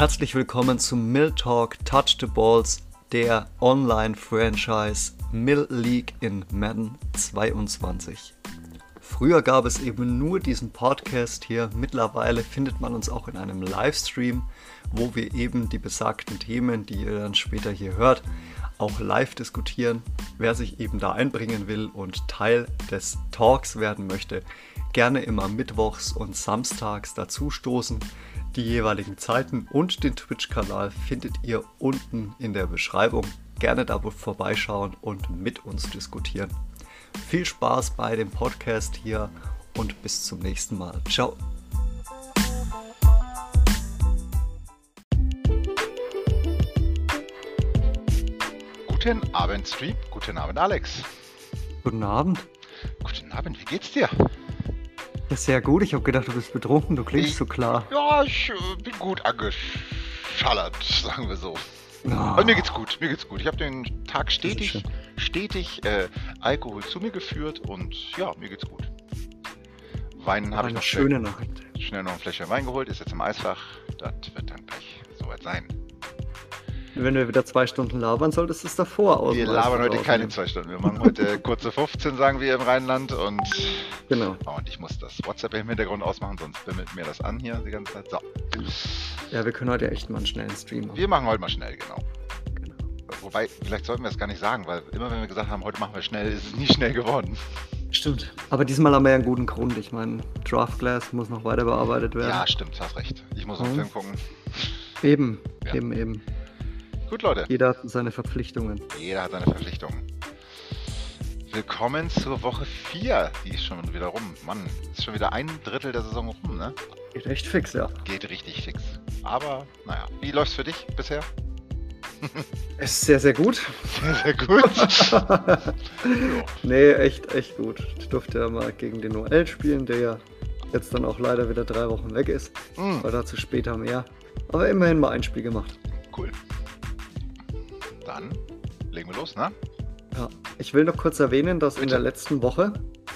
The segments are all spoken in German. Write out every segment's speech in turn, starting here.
herzlich willkommen zum Mill Talk Touch the Balls, der Online-Franchise Mill League in Madden 22. Früher gab es eben nur diesen Podcast hier, mittlerweile findet man uns auch in einem Livestream, wo wir eben die besagten Themen, die ihr dann später hier hört, auch live diskutieren. Wer sich eben da einbringen will und Teil des Talks werden möchte, gerne immer mittwochs und samstags dazu stoßen. Die jeweiligen Zeiten und den Twitch-Kanal findet ihr unten in der Beschreibung. Gerne da vorbeischauen und mit uns diskutieren. Viel Spaß bei dem Podcast hier und bis zum nächsten Mal. Ciao. Guten Abend, Stream. Guten Abend, Alex. Guten Abend. Guten Abend, wie geht's dir? Ja, sehr gut. Ich habe gedacht, du bist betrunken. Du klingst Ich- so klar. Ja, ich äh, bin gut angeschallert, sagen wir so. Ah, Aber mir geht's gut, mir geht's gut. Ich habe den Tag stetig, stetig äh, Alkohol zu mir geführt und ja, mir geht's gut. Wein habe ich noch schöne schnell, Nachricht. schnell noch ein Fläschchen Wein geholt, ist jetzt im Eisfach. Das wird dann gleich soweit sein. Wenn wir wieder zwei Stunden labern, solltest du es davor aus. Wir labern heute keine zwei Stunden. Wir machen heute kurze 15, sagen wir im Rheinland und Genau. Oh, und ich muss das WhatsApp im Hintergrund ausmachen, sonst bimmelt mir das an hier die ganze Zeit. So, Ja, wir können heute echt mal einen schnellen Stream machen. wir machen heute mal schnell, genau. Genau. Wobei, vielleicht sollten wir es gar nicht sagen, weil immer wenn wir gesagt haben, heute machen wir schnell, ist es nie schnell geworden. Stimmt. Aber diesmal haben wir ja einen guten Grund. Ich meine, Draft Glass muss noch weiter bearbeitet werden. Ja, stimmt, hast recht. Ich muss noch einen Mhm. Film gucken. Eben, Ja. eben, eben. Gut, Leute, Jeder hat seine Verpflichtungen. jeder hat seine Verpflichtungen. Willkommen zur Woche 4. Die ist schon wieder rum. Mann, ist schon wieder ein Drittel der Saison rum, ne? Geht echt fix, ja. Geht richtig fix. Aber, naja, wie läuft's für dich bisher? Ist sehr, sehr gut. Sehr, sehr gut. nee, echt, echt gut. Ich durfte ja mal gegen den Noel spielen, der ja jetzt dann auch leider wieder drei Wochen weg ist. Mm, Aber dazu später mehr. Aber immerhin mal ein Spiel gemacht. cool. Dann legen wir los, ne? Ja. Ich will noch kurz erwähnen, dass in Bitte. der letzten Woche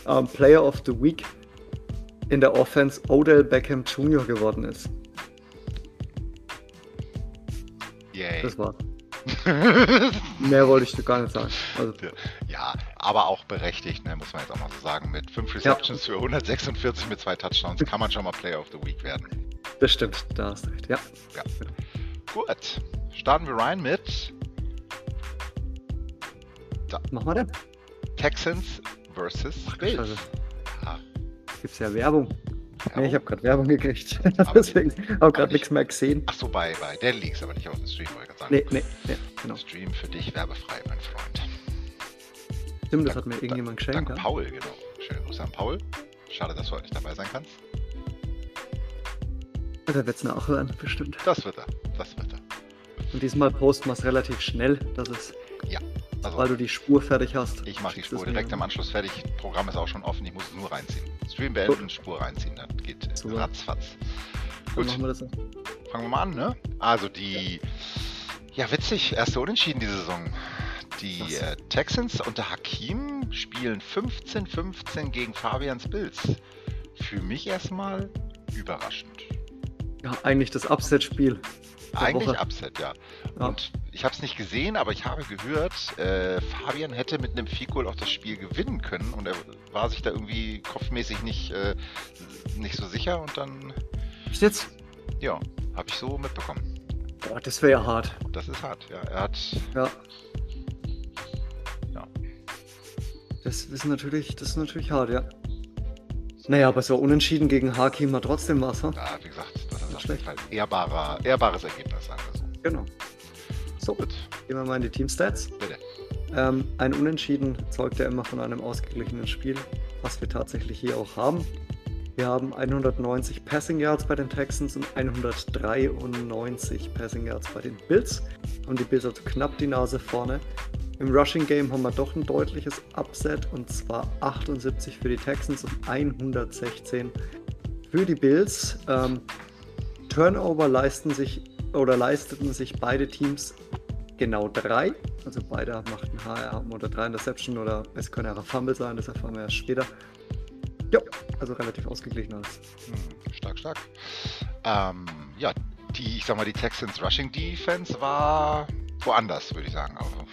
ähm, Player of the Week in der Offense Odell Beckham Jr. geworden ist. Yay. Das war's. Mehr wollte ich gar nicht sagen. Also, Ja, aber auch berechtigt, ne, muss man jetzt auch mal so sagen. Mit 5 Receptions für 146 mit zwei Touchdowns kann man schon mal Player of the Week werden. das stimmt, da hast du recht. Ja. Gut, starten wir rein mit Mach mal denn. Texans versus Bills. Ja, Gibt's ja Werbung. ja. Nee, ich habe gerade Werbung gekriegt. Deswegen habe gerade nicht- nichts mehr gesehen. Ach so, bei, bei Dead Leagues, aber nicht auf dem Stream, wollte ich sagen. Nee, nee, nee, genau. Stream für dich werbefrei, mein Freund. Stimmt, das Dank- hat mir irgendjemand geschenkt. Dank Ja? Paul, genau. Schöne Grüße an Paul. Schade, dass du heute nicht dabei sein kannst. Der wird's nachhören, bestimmt. Das wird er. Das wird er. Und diesmal posten wir es relativ schnell, dass es, Also, weil du die Spur fertig hast. Ich mache die Spur direkt im Anschluss fertig. Programm ist auch schon offen, ich muss es nur reinziehen. Stream beenden, Spur reinziehen, dann geht Super. ratzfatz. Dann Gut, machen wir das fangen wir mal an, ne? Also die, ja witzig, erste Unentschieden diese Saison. Die äh, Texans unter Hakim spielen 15-15 gegen Fabians Bills. Für mich erstmal überraschend. Ja, eigentlich das Upset-Spiel. Eigentlich Woche. Upset, ja. Ja. Und ich habe es nicht gesehen, aber ich habe gehört, äh, Fabian hätte mit einem Field-Goal auch das Spiel gewinnen können und er war sich da irgendwie kopfmäßig nicht, äh, nicht so sicher und dann, Ist jetzt? ja, habe ich so mitbekommen. Boah, das wäre ja hart. Das ist hart, ja. Er hat, Ja. Ja. Das ist natürlich, das ist natürlich hart, ja. Naja, aber so unentschieden gegen Hakim war trotzdem was, ja, wie gesagt, das ist auf jeden schlecht. Fall ehrbarer, ehrbares Ergebnis, sagen wir so. Genau. So, Gut, gehen wir mal in die Teamstats. bitte. Ähm, ein Unentschieden zeugt ja immer von einem ausgeglichenen Spiel, was wir tatsächlich hier auch haben. Wir haben 190 Passing Yards bei den Texans und 193 Passing Yards bei den Bills. Und die Bills also knapp die Nase vorne. Im Rushing Game haben wir doch ein deutliches Upset und zwar 78 für die Texans und 116 für die Bills. Ähm, Turnover leisten sich oder leisteten sich beide Teams genau drei. Also beide machten HR oder drei Interception oder es können auch Fumble sein, das erfahren wir erst später. Ja, also relativ ausgeglichen alles. Hm, stark, stark. Ähm, ja, die, ich sag mal, die Texans Rushing Defense war woanders, würde ich sagen. Aber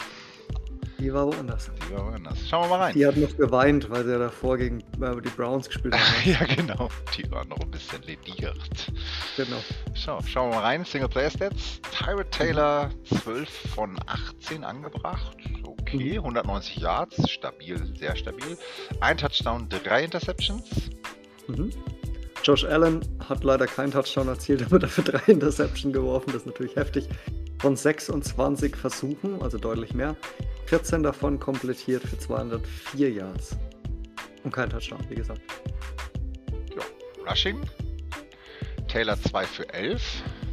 die war woanders. Die war woanders. Schauen wir mal rein. Die hat noch geweint, weil sie ja davor gegen äh, die Browns gespielt haben. ja, genau. Die war noch ein bisschen lediert. Genau. Schau, schauen wir mal rein. Single Player Stats. Tyrod Taylor 12 von 18 angebracht. Okay, 190 mhm. Yards. Stabil, sehr stabil. Ein Touchdown, drei Interceptions. Mhm. Josh Allen hat leider keinen Touchdown erzielt, aber dafür drei Interceptions geworfen. Das ist natürlich heftig. Von 26 Versuchen, also deutlich mehr. 14 davon komplettiert für 204 Yards. Und kein Touchdown, wie gesagt. Ja, Rushing. Taylor 2 für 11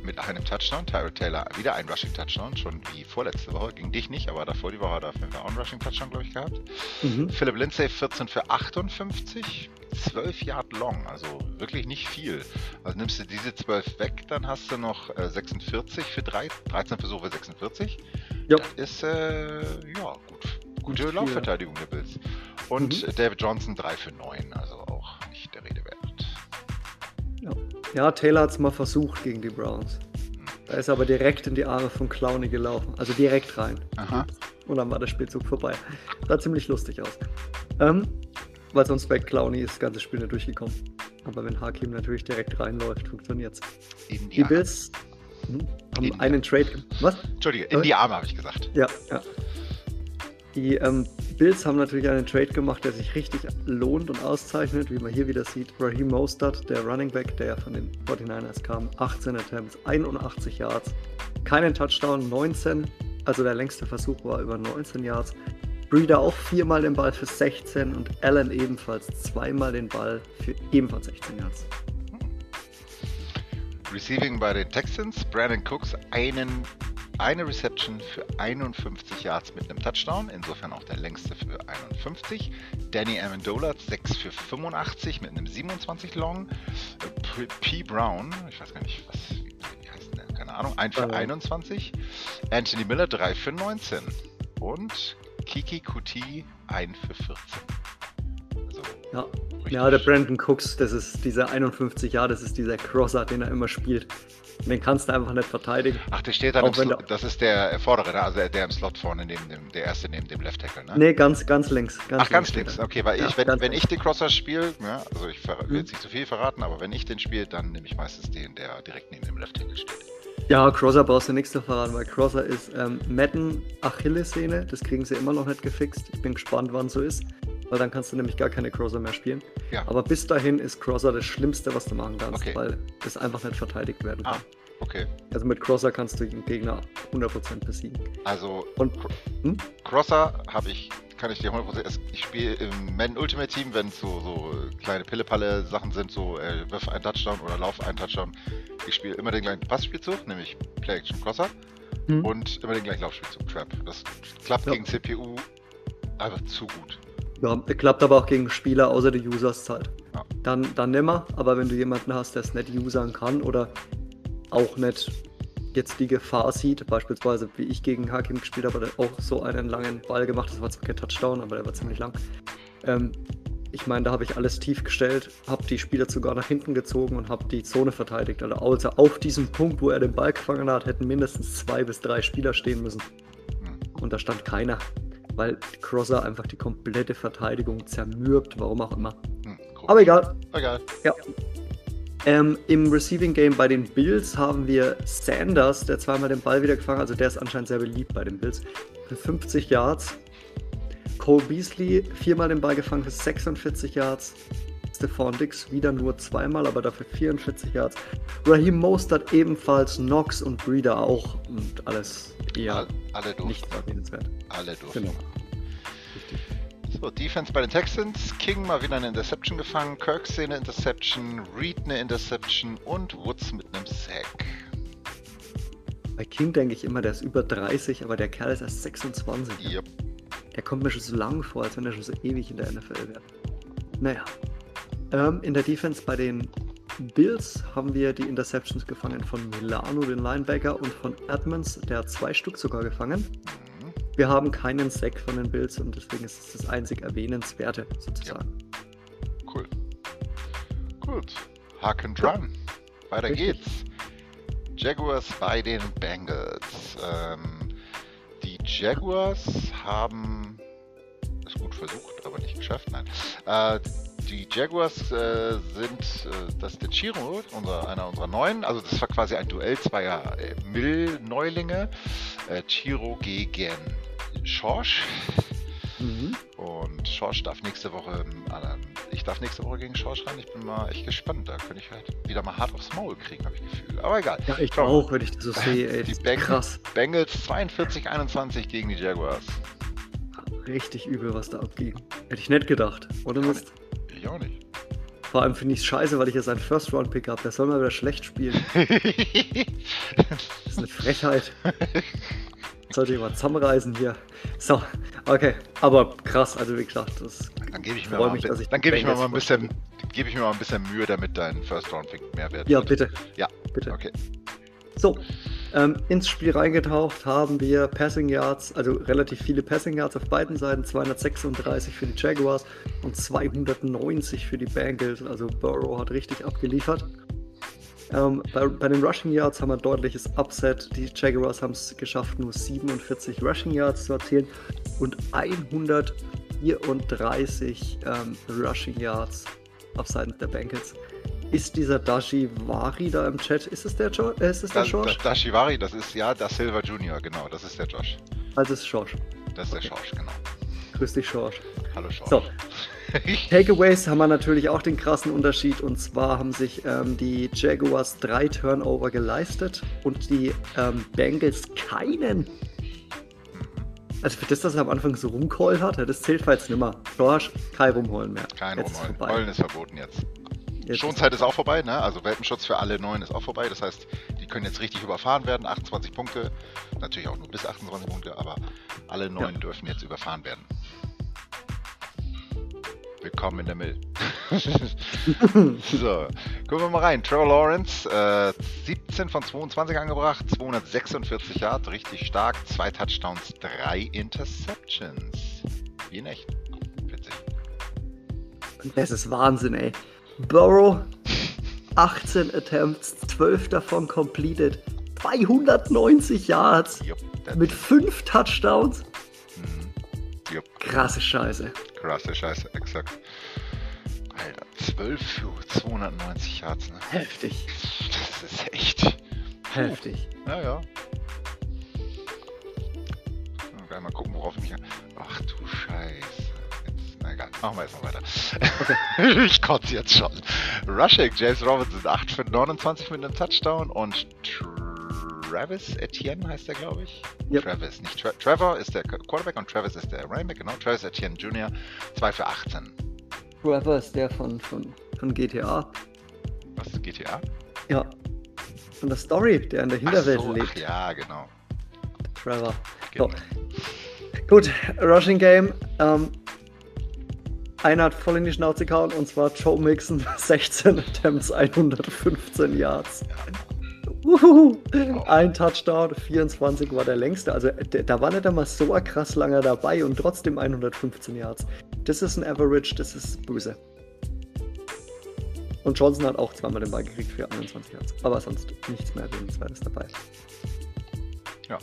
mit einem Touchdown. Tyrell Taylor wieder ein Rushing Touchdown, schon wie vorletzte Woche. Gegen dich nicht, aber davor die Woche hat er auf jeden Fall auch einen Rushing Touchdown, glaube ich, gehabt. Mhm. Philip Lindsay 14 für 58. 12 Yard long, also wirklich nicht viel. Also nimmst du diese 12 weg, dann hast du noch äh, 46 für 3, 13 Versuche 46. Ja. Das ist, äh, ja, gut. Gute Gut Laufverteidigung der Bills. Und mhm. David Johnson 3 für 9, also auch nicht der Rede. Ja, Taylor hat es mal versucht gegen die Browns. Da ist er aber direkt in die Arme von Clowny gelaufen. Also direkt rein. Aha. Und dann war der Spielzug vorbei. Sah ziemlich lustig aus. Ähm, weil sonst bei Clowny ist das ganze Spiel nicht durchgekommen. Aber wenn Hakim natürlich direkt reinläuft, funktioniert es. Die Bills hm, haben in einen Trade. Was? Entschuldige, in die Arme habe ich gesagt. Ja, ja. Die ähm, Bills haben natürlich einen Trade gemacht, der sich richtig lohnt und auszeichnet, wie man hier wieder sieht. Raheem Mostert, der Running Back, der von den 49ers kam, 18 Attempts, 81 Yards, keinen Touchdown, 19, also der längste Versuch war über 19 Yards. Breeder auch viermal den Ball für 16 und Allen ebenfalls zweimal den Ball für ebenfalls 16 Yards. Receiving bei den Texans, Brandon Cooks einen, eine Reception für 51 Yards mit einem Touchdown, insofern auch der längste für 51. Danny Amendola 6 für 85 mit einem 27 Long. P. Brown, ich weiß gar nicht, was wie heißt der, keine Ahnung, 1 für 21. Anthony Miller 3 für 19. Und Kiki Kuti 1 für 14. Ja. ja, der Brandon Cooks, das ist dieser 51 Jahre, das ist dieser Crosser, den er immer spielt. Den kannst du einfach nicht verteidigen. Ach, der steht dann im Slot, das ist der vordere, ne? also der, der im Slot vorne, neben dem, der erste neben dem Left Tackle, ne? Nee, ganz, ganz links. Ganz Ach, ganz links, okay, weil ja, ich, wenn, wenn ich den Crosser spiele, ja, also ich will jetzt nicht zu viel verraten, aber wenn ich den spiele, dann nehme ich meistens den, der direkt neben dem Left Tackle steht. Ja, Crosser brauchst du nichts zu verraten, weil Crosser ist ähm, Madden Achillessehne. Das kriegen sie immer noch nicht gefixt. Ich bin gespannt, wann so ist, weil dann kannst du nämlich gar keine Crosser mehr spielen. Ja. Aber bis dahin ist Crosser das Schlimmste, was du machen kannst, okay. weil das einfach nicht verteidigt werden kann. Ah, okay. Also mit Crosser kannst du den Gegner 100% besiegen. Also Und, hm? Crosser habe ich kann ich dir 100% ich spiele im Man Ultimate Team, wenn es so, so kleine Pille-Palle Sachen sind, so äh, wirf ein Touchdown oder lauf ein Touchdown. Ich spiele immer den gleichen Passspielzug, nämlich Play Action Crosser mhm. und immer den gleichen Laufspielzug Trap. Das klappt ja. gegen CPU einfach zu gut. Ja, klappt aber auch gegen Spieler außer der Users halt. Ja. Dann, dann nimmer, aber wenn du jemanden hast, der es nicht usern kann oder auch nicht jetzt die Gefahr sieht, beispielsweise wie ich gegen Hakim gespielt habe, der auch so einen langen Ball gemacht, das war zwar kein Touchdown, aber der war ziemlich lang. Ähm, ich meine, da habe ich alles tief gestellt, habe die Spieler sogar nach hinten gezogen und habe die Zone verteidigt. Also, also auf diesem Punkt, wo er den Ball gefangen hat, hätten mindestens zwei bis drei Spieler stehen müssen. Und da stand keiner, weil Crosser einfach die komplette Verteidigung zermürbt, warum auch immer. Hm, Aber egal. Egal. Ja. Ähm, Im Receiving Game bei den Bills haben wir Sanders, der zweimal den Ball wieder gefangen hat. Also der ist anscheinend sehr beliebt bei den Bills. Für 50 Yards. Cole Beasley viermal den Ball gefangen für 46 Yards. Stephon Dix wieder nur zweimal, aber dafür 44 Yards. Raheem Mostert ebenfalls, Knox und Breeder auch. Und alles eher alle nicht erwähnenswert. Alle durften. Genau. So, Defense bei den Texans. King mal wieder eine Interception gefangen. Kirksey eine Interception. Reed eine Interception. Und Woods mit einem Sack. Bei King denke ich immer, der ist über 30, aber der Kerl ist erst 26. Yep. Der kommt mir schon so lang vor, als wenn er schon so ewig in der NFL wäre. Naja. Ähm, in der Defense bei den Bills haben wir die Interceptions gefangen von Milano, den Linebacker, und von Edmonds, der hat zwei Stück sogar gefangen. Wir haben keinen Sack von den Bills und deswegen ist es das einzig Erwähnenswerte sozusagen. Ja. Cool. Gut. Haken dran. Ja. Weiter Richtig. geht's. Jaguars bei den Bengals. Ähm, die Jaguars haben es gut versucht, aber nicht geschafft. Nein. Äh, die Jaguars äh, sind, äh, das ist der Chiro, unser, einer unserer neuen. Also das war quasi ein Duell zweier äh, Mill-Neulinge. Äh, Chiro gegen Schorsch. Mhm. Und Schorsch darf nächste Woche, äh, ich darf nächste Woche gegen Schorsch ran. Ich bin mal echt gespannt. Da könnte ich halt wieder mal hart aufs Maul kriegen, habe ich Gefühl. Aber egal. Ja, ich Komm. auch, wenn ich das so sehe. Ey, die Beng krass. Bengals 42-21 gegen die Jaguars. Richtig übel, was da abging. Hätte ich nicht gedacht, oder Mist? Ich auch nicht. Vor allem finde ich es scheiße, weil ich ja seinen First-Round-Pick habe. Der soll mal wieder schlecht spielen. das ist eine Frechheit. Sollte ich mal zusammenreisen hier. So, okay. Aber krass, also wie gesagt, das dann gebe ich mir mal, mich, ich dann gebe ich mir mal ein bisschen, gebe ich mir mal ein bisschen Mühe, damit dein First Round Pick mehr wert Ja, bitte. Ja, bitte. Okay. So, ähm, ins Spiel reingetaucht haben wir Passing Yards, also relativ viele Passing Yards auf beiden Seiten, 236 für die Jaguars und 290 für die Bengals. Also Burrow hat richtig abgeliefert. Ähm, bei, bei, den Rushing Yards haben wir ein deutliches Upset. Die Jaguars haben es geschafft, nur 47 Rushing Yards zu erzielen und 134 ähm, Rushing Yards auf Seiten der Bengals. Ist dieser Dashivari da im Chat? Ist es der, jo äh, ist es der das, Josh? Das Dashivari, das ist ja der Silver Junior, genau, das ist der Josh. Also ist Josh. Das ist okay. der Josh, genau. Grüß dich, Josh. Hallo, Josh. So. Takeaways haben wir natürlich auch den krassen Unterschied und zwar haben sich ähm, die Jaguars drei Turnover geleistet und die ähm, Bengals keinen. Mhm. Also für das, dass er am Anfang so rumcall hat, das zählt jetzt nicht mehr. Josh, kein Rumholen mehr. Kein jetzt Rumholen. Heulen ist verboten jetzt. Jetzt Schonzeit ist auch vorbei, ne? Also Welpenschutz für alle neuen ist auch vorbei. Das heißt, die können jetzt richtig überfahren werden. 28 Punkte. Natürlich auch nur bis 28 Punkte, aber alle neuen ja. dürfen jetzt überfahren werden. Willkommen in der Mill. so, gucken wir mal rein. Trevor Lawrence, äh, 17 von 22 angebracht, 246 Yards, richtig stark. Zwei Touchdowns, drei Interceptions. Wie in echt. Witzig. Das ist Wahnsinn, ey. Burrow 18 Attempts, 12 davon completed, 290 Yards yep, mit 5 Touchdowns. Mhm. Yep. Krasse Scheiße. Krasse Scheiße, exakt. Alter, 12 für 290 Yards, ne? Heftig. Das ist echt. Heftig. Ja, machen wir jetzt mal weiter. Okay. ich kotze jetzt schon. Rushing, James Robinson, 8 für 29 mit einem Touchdown und Travis Etienne heißt der, glaube ich. Yep. Travis, nicht Tra Trevor ist der Quarterback und Travis ist der Running Back, genau. Travis Etienne Jr., 2 für 18. Trevor ist der von, von, von GTA. Was ist GTA? Ja. Von der Story, der in der Hinterwelt so, lebt. Ach ja, genau. Trevor. Genau. So. Gut, Rushing Game. Ähm, einer hat voll in die Schnauze gehauen und zwar Joe Mixon, 16 Attempts, 115 Yards. Uhuhu. Ein Touchdown, 24 war der längste. Also da war nicht einmal so krass langer dabei und trotzdem 115 Yards. Das ist ein Average, das ist böse. Und Johnson hat auch zweimal den Ball gekriegt für 21 Yards. Aber sonst nichts mehr erwähnenswertes dabei. Ja.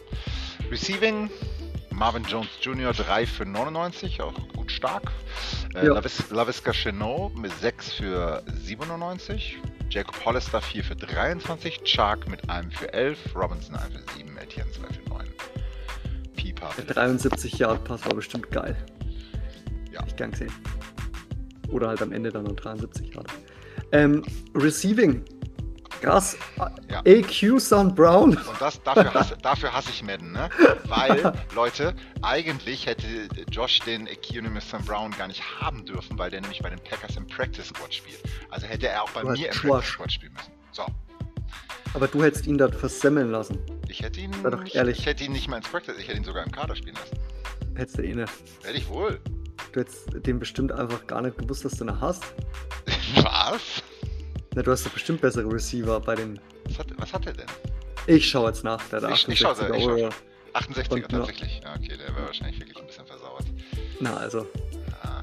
Receiving, Marvin Jones Jr. 3 für 99, auch gut stark. Äh, ja. Lavis, Laviska Chenot mit 6 für 97. Jacob Hollister 4 für 23. Chark mit einem für 11. Robinson 1 für 7. Etienne 2 für 9. Pipa. Der 73 Yard Pass war bestimmt geil. Ja. Ich gern gesehen. Oder halt am Ende dann noch 73 Yard. Ähm, Receiving Krass. Ja. AQ Sound Brown. Und das, dafür, hasse, dafür hasse ich Madden, ne? Weil, Leute, eigentlich hätte Josh den Equanimous Sound Brown gar nicht haben dürfen, weil der nämlich bei den Packers im Practice Squad spielt. Also hätte er auch bei mir im Practice Squad spielen müssen. So. Aber du hättest ihn dort versemmeln lassen. Ich hätte ihn, Sei doch ehrlich. ich hätte ihn nicht mal ins Practice, ich hätte ihn sogar im Kader spielen lassen. Hättest du ihn nicht. Hätte ich wohl. Du hättest den bestimmt einfach gar nicht gewusst, dass du ihn hast. Was? Na, du hast doch bestimmt bessere Receiver bei den. Was hat, was hat er denn? Ich schau jetzt nach. Der ich, ich schau, ich schau. 68er tatsächlich. Ja, okay, der wäre wahrscheinlich wirklich ein bisschen versauert. Na, also. Ah.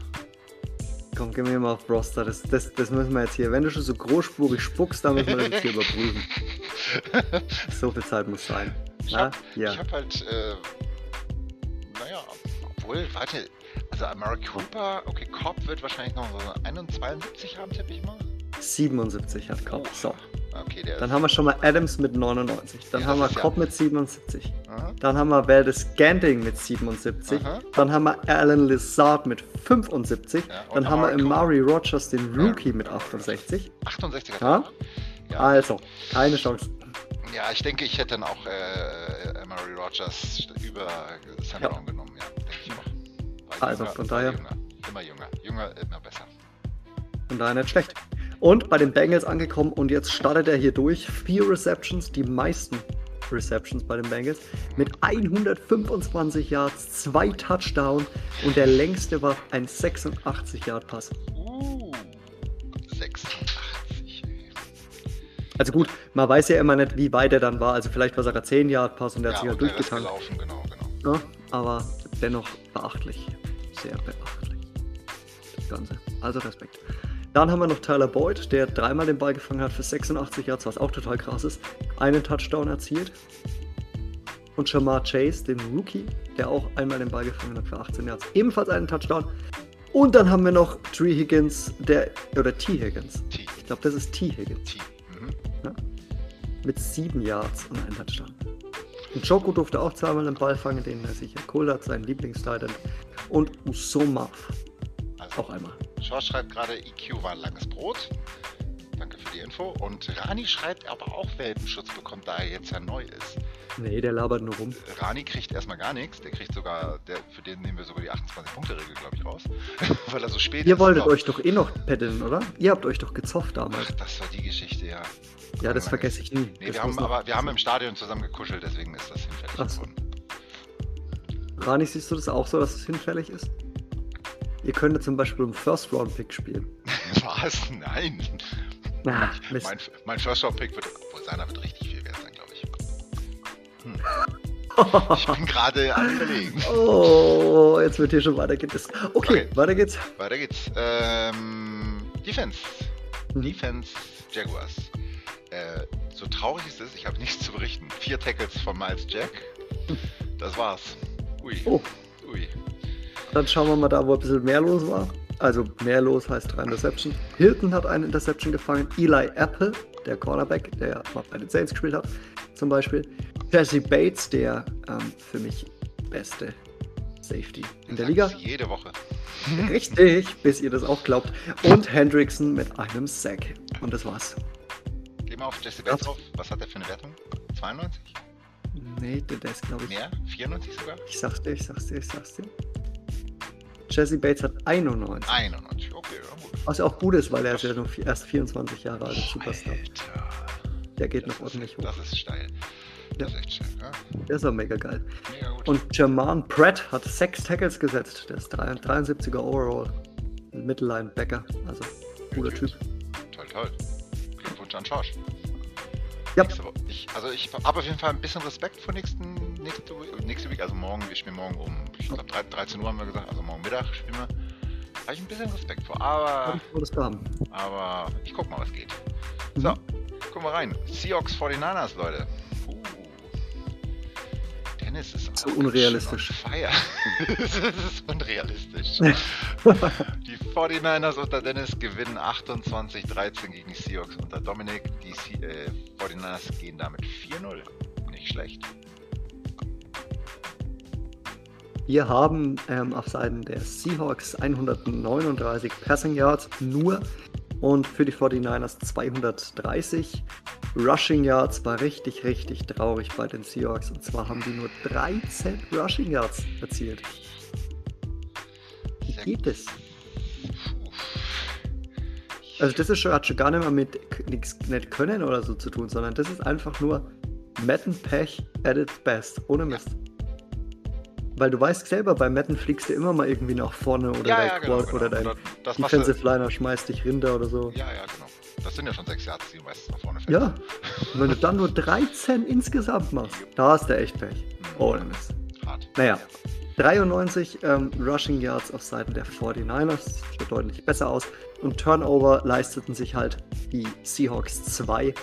komm, gehen wir mal auf Roster. Das, das, das müssen wir jetzt hier. Wenn du schon so großspurig spuckst, dann müssen wir das jetzt hier überprüfen. So viel Zeit muss sein. Ich Na, hab, ja. hab halt, äh, naja, obwohl, warte, also Amari Cooper, okay, Cobb wird wahrscheinlich noch so 71 haben, tippe ich mal. 77 hat Cobb. So. Okay, Dann haben wir schon mal Adams mit 99. Dann Ja, haben wir ist ja- Cobb mit 77. Aha, Dann haben wir Valdez Scanding mit 77. Aha. Dann haben wir Alan Lizard mit 75. Ja, Dann haben wir Amari Rogers, den Rookie, mit 68. 68 hat Ja? er. Ja. Also, keine Chance. ja, ich denke, ich hätte dann auch äh, Amari Rogers über Sam. Brown genommen, ja, denke ich auch. Also, jünger, von daher- Jünger, immer jünger, jünger immer besser. Von daher nicht schlecht. Und bei den Bengals angekommen und jetzt startet er hier durch. Vier Receptions, die meisten Receptions bei den Bengals. Mit 125 Yards, zwei Touchdowns und der längste war ein 86-Yard-Pass. Uh, 86. ey. Also gut, man weiß ja immer nicht, wie weit er dann war. Also vielleicht war es sogar 10-Yard-Pass und der hat sich Ja, halt und der Rest durchgetan. gelaufen, genau, genau. Ja, aber dennoch beachtlich. Sehr beachtlich. Das Ganze. Also Respekt. Dann haben wir noch Tyler Boyd, der dreimal den Ball gefangen hat für 86 Yards, was auch total krass ist. Einen Touchdown erzielt. Und Shamar Chase, den Rookie, der auch einmal den Ball gefangen hat für 18 Yards. Ebenfalls einen Touchdown. Und dann haben wir noch Tree Higgins, der, oder T. Higgins. T. Ich glaube, das ist T. Higgins. T. Mhm. Mit 7 Yards und einem Touchdown. Und Joko durfte auch zweimal den Ball fangen, den er sich geholt hat, sein Lieblingstitan. Und Usoma Also, auch einmal. George schreibt gerade, EQ war ein langes Brot. Danke für die Info. Und Rani schreibt aber auch Welpenschutz bekommt, da er jetzt ja neu ist. Nee, der labert nur rum. Rani kriegt erstmal gar nichts. Der kriegt sogar, der, für den nehmen wir sogar die 28-Punkte-Regel, glaube ich, raus. Weil er so spät Ihr ist. wolltet Doch. euch doch eh noch paddeln, oder? Ihr habt euch doch gezofft damals. Ach, das war die Geschichte, ja. Ja, das vergesse ich nie. Nee, Das wir haben, aber wir haben im Stadion zusammen gekuschelt, deswegen ist das hinfällig Ach so. geworden. Rani, siehst du das auch so, dass es hinfällig ist? Ihr könntet zum Beispiel einen First-Round-Pick spielen. Was? Nein. Mist. Mein, mein First-Round-Pick wird, obwohl seiner wird richtig viel wert sein, glaube ich. Hm. Ich bin gerade am überlegen. Oh, jetzt wird hier schon weiter gedisst. Okay, Okay. weiter geht's. Weiter geht's. Ähm, Defense. Mhm. Defense Jaguars. Äh, so traurig ist es, ich habe nichts zu berichten. Vier Tackles von Miles Jack. Das war's. Ui. Oh, Ui. Dann schauen wir mal da, wo ein bisschen mehr los war. Also mehr los heißt drei Interception. Hilton hat eine Interception gefangen. Eli Apple, der Cornerback, der mal bei den Saints gespielt hat, zum Beispiel. Jesse Bates, der ähm, für mich beste Safety in der Liga. Jede Woche. Richtig, bis ihr das auch glaubt. Und Hendrickson mit einem Sack. Und das war's. Geh mal auf Jesse Bates drauf. Was hat er für eine Wertung? 92? Nee, der ist, glaube ich. Mehr? 94 sogar? Ich sag's dir, ich sag's dir, ich sag's dir. Jesse Bates hat 91. 91. Okay, ja gut. Was auch gut ist, weil er ist ja noch vi- erst 24 Jahre alt, Superstar. Alter. Der geht Das noch ordentlich ist, hoch. das ist steil. Das Ja. ist echt steil. Ja, Der ist auch mega geil. mega gut. Und Jermaine Pratt hat sechs Tackles gesetzt. Der ist 3 73er Overall. Mittellinebacker. Also, cooler Typ. Toll, toll. Glückwunsch an Schorsch. Ja. Nächste Woche. Ich, also ich habe auf jeden Fall ein bisschen Respekt vor nächsten, nächste, nächste Week, also morgen, wir spielen morgen um, ich glaube 13 Uhr haben wir gesagt, also morgen Mittag spielen wir. Habe ich ein bisschen Respekt vor, aber, ich aber ich guck mal, was geht. Mhm. So, guck mal rein. Seahawks 49ers, Leute. Dennis ist So unrealistisch. Fire. das ist unrealistisch. Die 49ers unter Dennis gewinnen 28-13 gegen die Seahawks unter Dominik. Die Se äh, 49ers gehen damit 4-0. Nicht schlecht. Wir haben ähm, auf Seiten der Seahawks 139 Passing Yards nur und für die 49ers 230. Rushing Yards war richtig, richtig traurig bei den Seahawks und zwar haben die nur 13 Rushing Yards erzielt. Wie geht es? Also das ist schon, hat schon gar nicht mehr mit nichts nicht können oder so zu tun, sondern das ist einfach nur Madden Pech at its best, ohne Mist. Weil du weißt selber, bei Madden fliegst du immer mal irgendwie nach vorne oder ja, dein ja, genau, Quad genau. oder dein Oder das, Defensive Liner schmeißt dich runter oder so. ja, ja, genau. Das sind ja schon sechs Yards, die du meistens nach vorne fällst. Ja, und wenn du dann nur 13 insgesamt machst, da hast du echt Pech. Ohne Mist. Hart. Naja, 93 ähm, Rushing Yards auf Seiten der 49ers, sieht deutlich besser aus. Und Turnover leisteten sich halt die Seahawks 2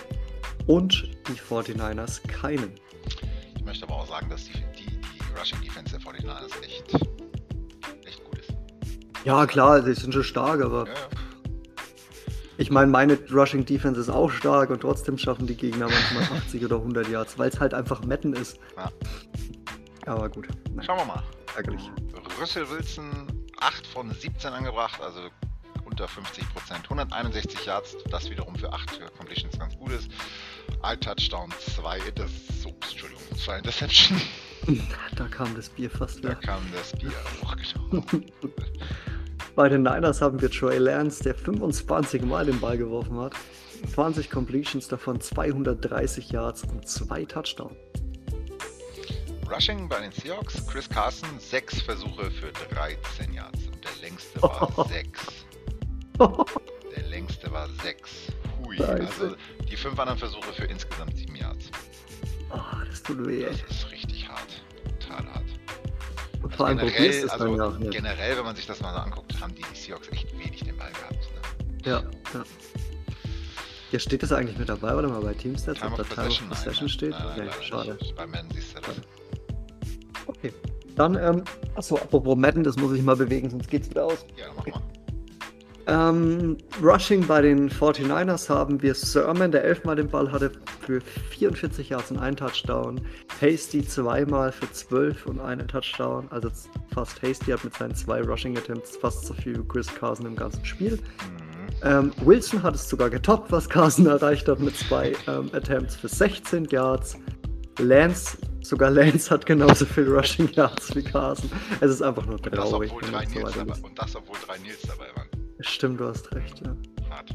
und die 49ers keinen. Ich möchte aber auch sagen, dass die Rushing Defense der 49ers echt, echt gut ist. Ja, klar, sie sind schon stark, aber Ja, ja. ich meine, meine Rushing Defense ist auch stark und trotzdem schaffen die Gegner manchmal 80 oder 100 Yards, weil es halt einfach Metten ist. Ja. Aber gut, nein, Schauen wir mal. ärgerlich. Russell Wilson 8 von 17 angebracht, also unter 50 Prozent. 161 Yards, das wiederum für 8 Completions ganz gut ist. Ein Touchdown, 2 Inter so, Entschuldigung, zwei Interception. Da kam das Bier fast Da wieder. kam das Bier hoch, genau. Bei den Niners haben wir Troy Lance, der 25 Mal den Ball geworfen hat. 20 Completions, davon 230 Yards und zwei Touchdowns. Rushing bei den Seahawks, Chris Carson, 6 Versuche für 13 Yards und der längste war 6. Der längste war 6. Hui, Scheiße. also die 5 anderen Versuche für insgesamt 7 Yards. Ah, das tut weh. Das ist richtig hart, total hart. Und vor allem generell, probierst du es also auch nicht. generell, wenn man sich das mal so anguckt, haben die Seahawks echt wenig den Ball gehabt. Ne? Ja, ja. Ja, steht das eigentlich mit dabei? Warte mal, bei Teamstats, ob da Time of Possession nein, steht? nein, nein, Okay, schade. nicht. Bei Man siehst du das. Okay. Dann, ähm, achso, apropos Madden, das muss ich mal bewegen, sonst geht's wieder aus. Ja, mach mal. Ähm, Rushing bei den 49ers haben wir Sermon, der elfmal den Ball hatte, für 44 Yards und einen Touchdown. Hasty zweimal für 12 und einen Touchdown. Also fast Hasty hat mit seinen zwei Rushing Attempts fast so viel wie Chris Carson im ganzen Spiel. Ähm, Wilson hat es sogar getoppt, was Carson erreicht hat mit zwei ähm, Attempts für 16 Yards. Lance, sogar Lance hat genauso viel Rushing Yards wie Carson. Es ist einfach nur Und das, traurig. obwohl drei Nils dabei, und das, obwohl drei Nils dabei waren. Stimmt, du hast recht, ja.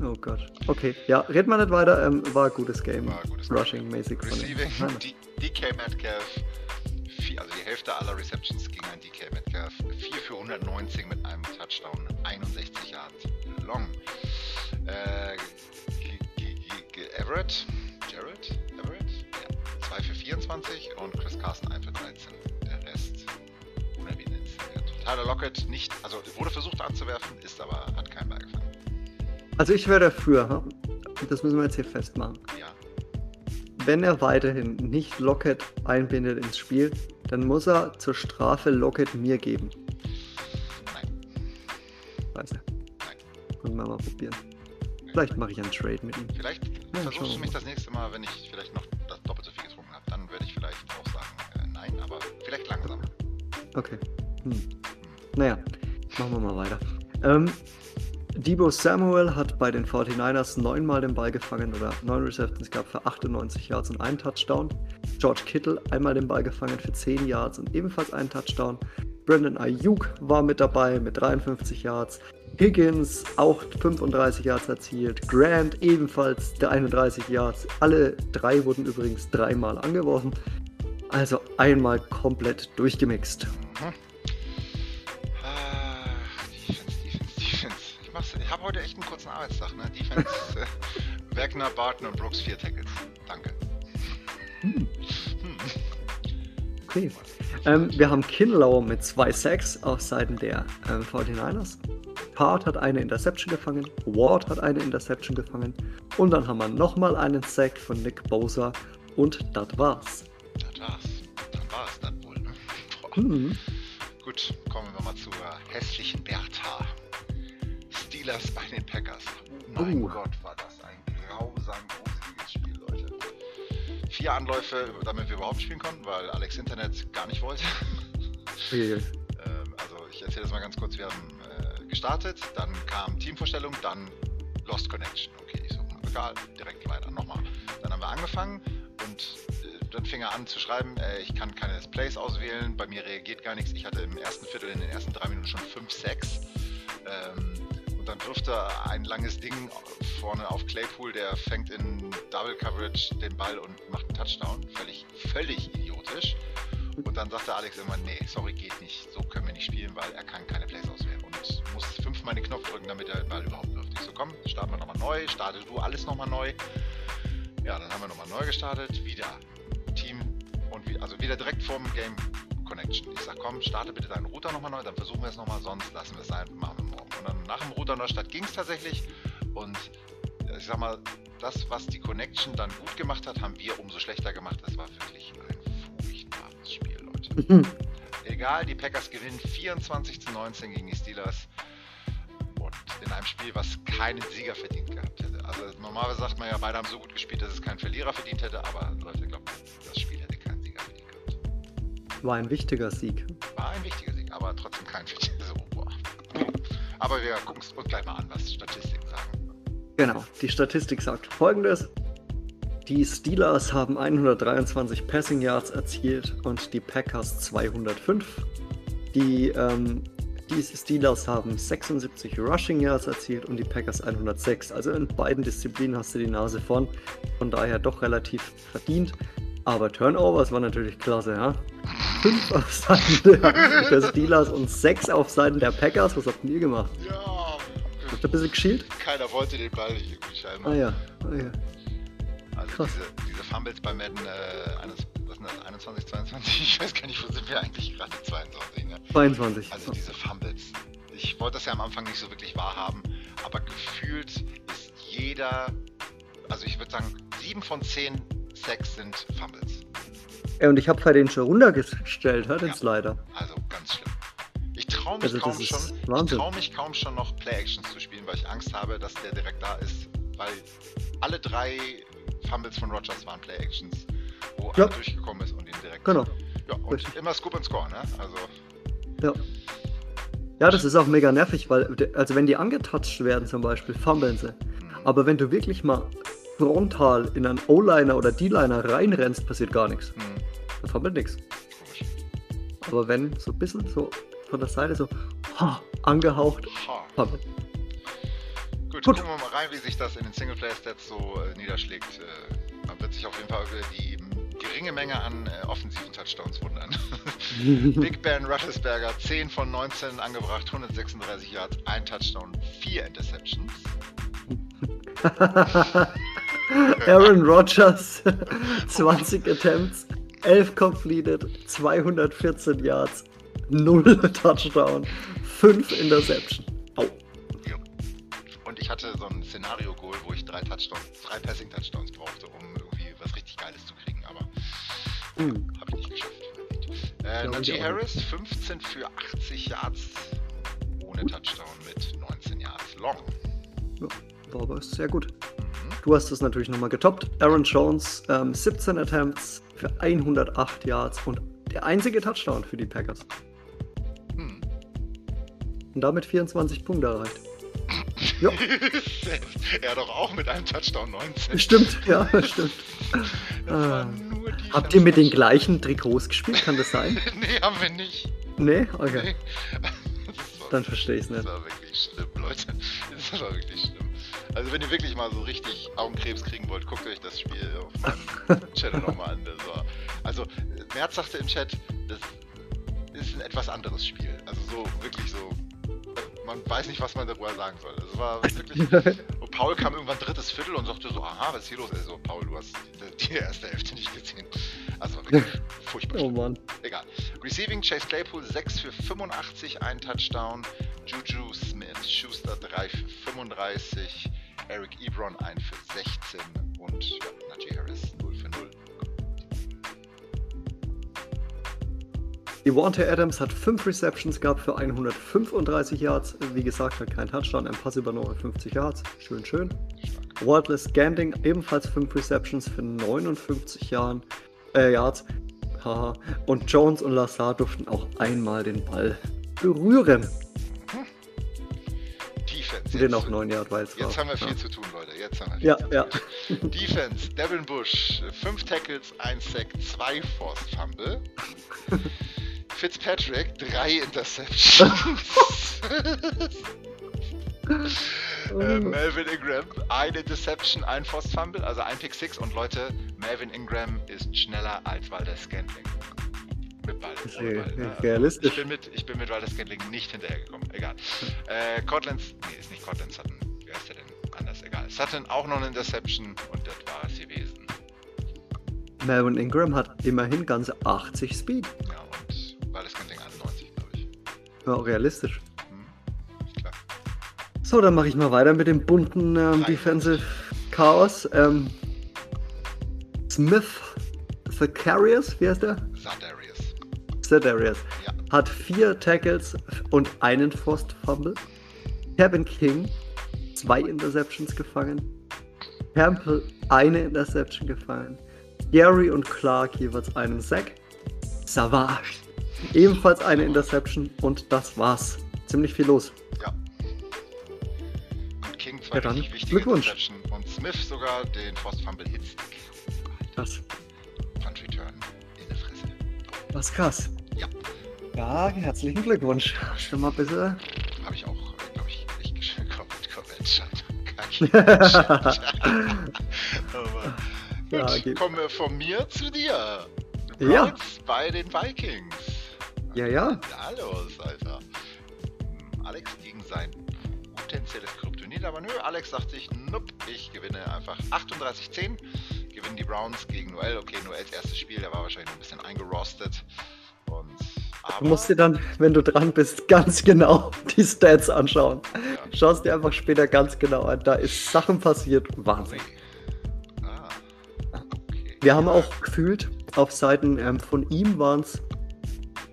Oh Gott. Okay, ja, red mal nicht weiter. Ähm, war ein gutes Game. War ein gutes Rushing-mäßig Receiving, DK Metcalf, vier, also die Hälfte aller Receptions ging an DK Metcalf. 4 für 190 mit einem Touchdown, 61 Yards long. Äh, G- G- G- Everett, Jared, Everett, ja, 2 für 24 und Chris Carson 1 für 13. Der Rest. Tyler Lockett nicht, also wurde versucht anzuwerfen, ist aber, hat keinen Ball gefangen. Also ich wäre dafür, ha? das müssen wir jetzt hier festmachen. Ja, Wenn er weiterhin nicht Lockett einbindet ins Spiel, dann muss er zur Strafe Lockett mir geben. nein, Scheiße. nein. Können wir mal probieren. Vielleicht mache ich einen Trade mit ihm. Vielleicht Ja, versuchst du mich das nächste Mal, wenn ich vielleicht noch das doppelt so viel getrunken habe. Dann werde ich vielleicht auch sagen, äh, nein, aber vielleicht langsam. Okay. Hm. Naja, machen wir mal weiter. Ähm, Debo Samuel hat bei den 49ers neunmal den Ball gefangen oder neun Receptions gehabt für 98 Yards und einen Touchdown. George Kittle einmal den Ball gefangen für 10 Yards und ebenfalls einen Touchdown. Brandon Ayuk war mit dabei mit 53 Yards. Higgins auch 35 Yards erzielt. Grant ebenfalls 31 Yards. Alle drei wurden übrigens dreimal angeworfen. Also einmal komplett durchgemixt. Defense. Ich, habe heute echt einen kurzen Arbeitstag, ne? Defense, äh, Wagner, Barton und Brooks, vier Tackles. Danke. Hm, Hm. okay. Ähm, wir haben Kinlaw mit zwei Sacks auf Seiten der ähm, 49ers. Card hat eine Interception gefangen, Ward hat eine Interception gefangen und dann haben wir nochmal einen Sack von Nick Bosa und das war's. Das war's. Dann war's dann wohl, ne? Hm. Gut, kommen wir mal zur hässlichen Bertha. Steelers bei den Packers. Oh mein Oh. Gott, war das ein grausam gruseliges Spiel, Leute. Vier Anläufe, damit wir überhaupt spielen konnten, weil Alex Internet gar nicht wollte. Ähm, also ich erzähle das mal ganz kurz. Wir haben äh, gestartet, dann kam Teamvorstellung, dann Lost Connection. Okay, ich so, egal, direkt weiter, nochmal. Dann haben wir angefangen und äh, dann fing er an zu schreiben, äh, ich kann keine Plays auswählen, bei mir reagiert gar nichts. Ich hatte im ersten Viertel, in den ersten drei Minuten schon 5 Sacks. Ähm, dann wirft er ein langes Ding vorne auf Claypool, der fängt in Double Coverage den Ball und macht einen Touchdown. Völlig, völlig idiotisch. Und dann sagt der Alex irgendwann, nee, sorry, geht nicht. So können wir nicht spielen, weil er kann keine Plays auswählen. Und muss fünfmal den Knopf drücken, damit er den Ball überhaupt wirft. Ich so, komm, starten wir nochmal neu, starte du alles nochmal neu. Ja, dann haben wir nochmal neu gestartet, wieder Team und wie, also wieder direkt vorm Game Connection. Ich sag, komm, starte bitte deinen Router nochmal neu, dann versuchen wir es nochmal, sonst lassen wir es einfach, machen wir dann nach dem Router Neustart ging es tatsächlich und ich sag mal, das, was die Connection dann gut gemacht hat, haben wir umso schlechter gemacht. Das war wirklich ein furchtbares Spiel, Leute. Egal, die Packers gewinnen 24 zu 19 gegen die Steelers und in einem Spiel, was keinen Sieger verdient gehabt hätte. Also normalerweise sagt man ja, beide haben so gut gespielt, dass es keinen Verlierer verdient hätte, aber Leute, ich glaube, das Spiel hätte keinen Sieger verdient gehabt. War ein wichtiger Sieg. War ein wichtiger Sieg, aber trotzdem kein boah. Aber wir gucken es uns gleich mal an, was Statistiken sagen. Genau, die Statistik sagt folgendes. Die Steelers haben 123 Passing Yards erzielt und die Packers 205. Die, ähm, die Steelers haben 76 Rushing Yards erzielt und die Packers 106. Also in beiden Disziplinen hast du die Nase vorn. Von daher doch relativ verdient. Aber Turnovers war natürlich klasse, ja. Fünf auf Seiten der, der Steelers und sechs auf Seiten der Packers. Was habt ihr gemacht? Ja, Habt ihr ein bisschen geschielt? keiner wollte den Ball nicht irgendwie scheinbar. Ah ja, ah ja. Also Krass. diese, diese Fumbles bei Madden äh, eines, was sind das, 21, 22, ich weiß gar nicht, wo sind wir eigentlich gerade, 22, ne? 22. Also diese Fumbles. Ich wollte das ja am Anfang nicht so wirklich wahrhaben, aber gefühlt ist jeder, also ich würde sagen, sieben von zehn Sacks sind Fumbles. Ja, und ich habe bei den schon runtergestellt, hört den Slider. Also ganz schlimm. Ich traue mich Also kaum schon, ich traue mich kaum schon noch Play-Actions zu spielen, weil ich Angst habe, dass der direkt da ist. Weil alle drei Fumbles von Rogers waren Play-Actions, wo Ja. einer durchgekommen ist und ihn direkt. Genau. Ja, und Richtig. immer Scoop und Score, ne? Also, Ja. Ja, das ist auch mega nervig, weil, also wenn die angetouched werden zum Beispiel, fummeln sie. hm, Aber wenn du wirklich mal frontal in einen O-Liner oder D-Liner reinrennst, passiert gar nichts. hm, Da fummelt nichts. Aber wenn so ein bisschen so von der Seite so ha, angehaucht, Ha. fummelt. Gut, Gut. gucken wir mal rein, wie sich das in den Singleplayer-Stats so äh, niederschlägt. Äh, man wird sich auf jeden Fall über die geringe Menge an äh, offensiven Touchdowns wundern. Big Ben Ruttelsberger 10 von 19 angebracht, 136 Yards, ein Touchdown, 4 Interceptions. Aaron Rodgers, 20 Attempts, 11 completed, 214 Yards, 0 Touchdown, 5 Interception. Au. Jo. Und ich hatte so ein Szenario-Goal, wo ich drei Touchdowns, drei Passing-Touchdowns brauchte, um irgendwie was richtig Geiles zu kriegen, aber Hm. habe ich nicht geschafft. Äh, Najee Harris 15 für 80 Yards ohne Touchdown mit 19 Yards long. War aber sehr gut. Du hast es natürlich nochmal getoppt. Aaron Jones, ähm, 17 Attempts für 108 Yards und der einzige Touchdown für die Packers. Hm. Und damit 24 Punkte erreicht. Ja, er doch auch mit einem Touchdown 19. stimmt, ja, stimmt. Das die Habt ihr mit den gleichen Trikots gespielt? Kann das sein? nee, haben wir nicht. Nee? Okay. Nee. Das Dann verstehe ich es das nicht. war wirklich schlimm, Leute. Das war wirklich schlimm. Also wenn ihr wirklich mal so richtig Augenkrebs kriegen wollt, guckt euch das Spiel auf meinem Channel nochmal an. War, also Merz sagte im Chat, das ist ein etwas anderes Spiel. Also so wirklich so. Man weiß nicht, was man darüber sagen soll. Also es war wirklich. Und Paul kam irgendwann drittes Viertel und sagte so, aha, was ist hier los? Also Paul, du hast die erste Hälfte nicht gesehen. Also wirklich furchtbar. Oh. Mann. Egal. Receiving Chase Claypool 6 für 85, ein Touchdown. Juju Smith Schuster 3 für 35. Eric Ebron 1 für 16. Und ja, Najee Harris 0 für 0. Devontae Adams hat 5 Receptions gehabt für 135 Yards. Wie gesagt, hat kein Touchdown, ein Pass über 59 Yards. Schön, schön. Stark. Wardless Ganding ebenfalls 5 Receptions für 59 Jahren, äh, Yards. Haha. Und Jones und Lazar durften auch einmal den Ball berühren. Defense. Den jetzt- auch 9 Yard weit Jetzt haben wir viel ja. zu tun, Leute. Jetzt haben wir viel Ja, zu ja. tun. Defense, Devin Bush, 5 Tackles, 1 Sack, 2 Forced Fumble. Fitzpatrick, 3 Interceptions. äh, Melvin Ingram, eine Interception, ein Forced Fumble, also ein Pick 6. Und Leute, Melvin Ingram ist schneller als Walder Scantling. Mit Ball. Re- Ball, ne? realistisch. Ich bin mit, ich bin mit Walder Scantling nicht hinterhergekommen. Egal. Äh, Cortland, nee, ist nicht Cortland Sutton. Wie heißt der denn? Anders, egal. Sutton auch noch eine Interception und das war es gewesen. Melvin Ingram hat immerhin ganze 80 Speed. Ja, und Ja, realistisch. Hm. So, dann mache ich mal weiter mit dem bunten ähm. Defensive Chaos. Ähm, Smith Zacharias, wie heißt der? Zacharias. Ja. Hat vier Tackles und einen Forced Fumble. Kevin King, zwei Interceptions gefangen. Campbell, eine Interception gefangen. Gary und Clark jeweils einen Sack. Savage, ebenfalls eine Interception und das war's. Ziemlich viel los. Ja. Und King zwei Ja, dann richtig wichtige. Interception und Smith sogar den Forced Fumble Hitstick. Das, Punt Return in der Fresse. das ist krass. Ja. Ja, herzlichen Glückwunsch. Du mal ein bisschen. Habe ich auch, glaube ich, nicht. Comment, Aber Ja, gut, geht. kommen wir von mir zu dir. Die Ja. Browns bei den Vikings. Ja, ja. Da los, Alter. Hm, Alex gegen sein potenzielles Kryptonit, aber nö, Alex sagt sich, nope, ich gewinne einfach 38-10. Gewinnen die Browns gegen Noel. Okay, Noels erstes Spiel, der war wahrscheinlich ein bisschen eingerostet. Aber, Du musst dir dann, wenn du dran bist, ganz genau die Stats anschauen. ja, Schaust dir einfach später ganz genau an. Da ist Sachen passiert. Wahnsinn. Ah, okay. Wir haben auch gefühlt, auf Seiten ähm, von ihm waren es,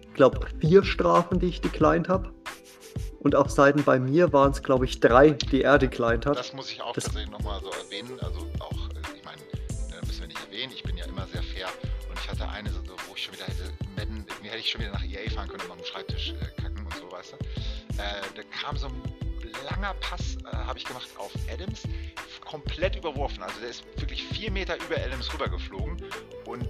ich glaube, vier Strafen, die ich declined habe. Und auf Seiten bei mir waren es, glaube ich, drei, die er declined hat. Das muss ich auch Das- tatsächlich nochmal so erwähnen. Also auch, äh, ich meine, äh, müssen wir nicht erwähnen, ich bin ja immer sehr fair. Und ich hatte eine, wo ich schon wieder hätte, hätte ich schon wieder nach EA fahren können und dem Schreibtisch äh, kacken und so, weißt du. Äh, da kam so ein langer Pass, äh, habe ich gemacht auf Adams, komplett überworfen. Also der ist wirklich vier Meter über Adams rübergeflogen und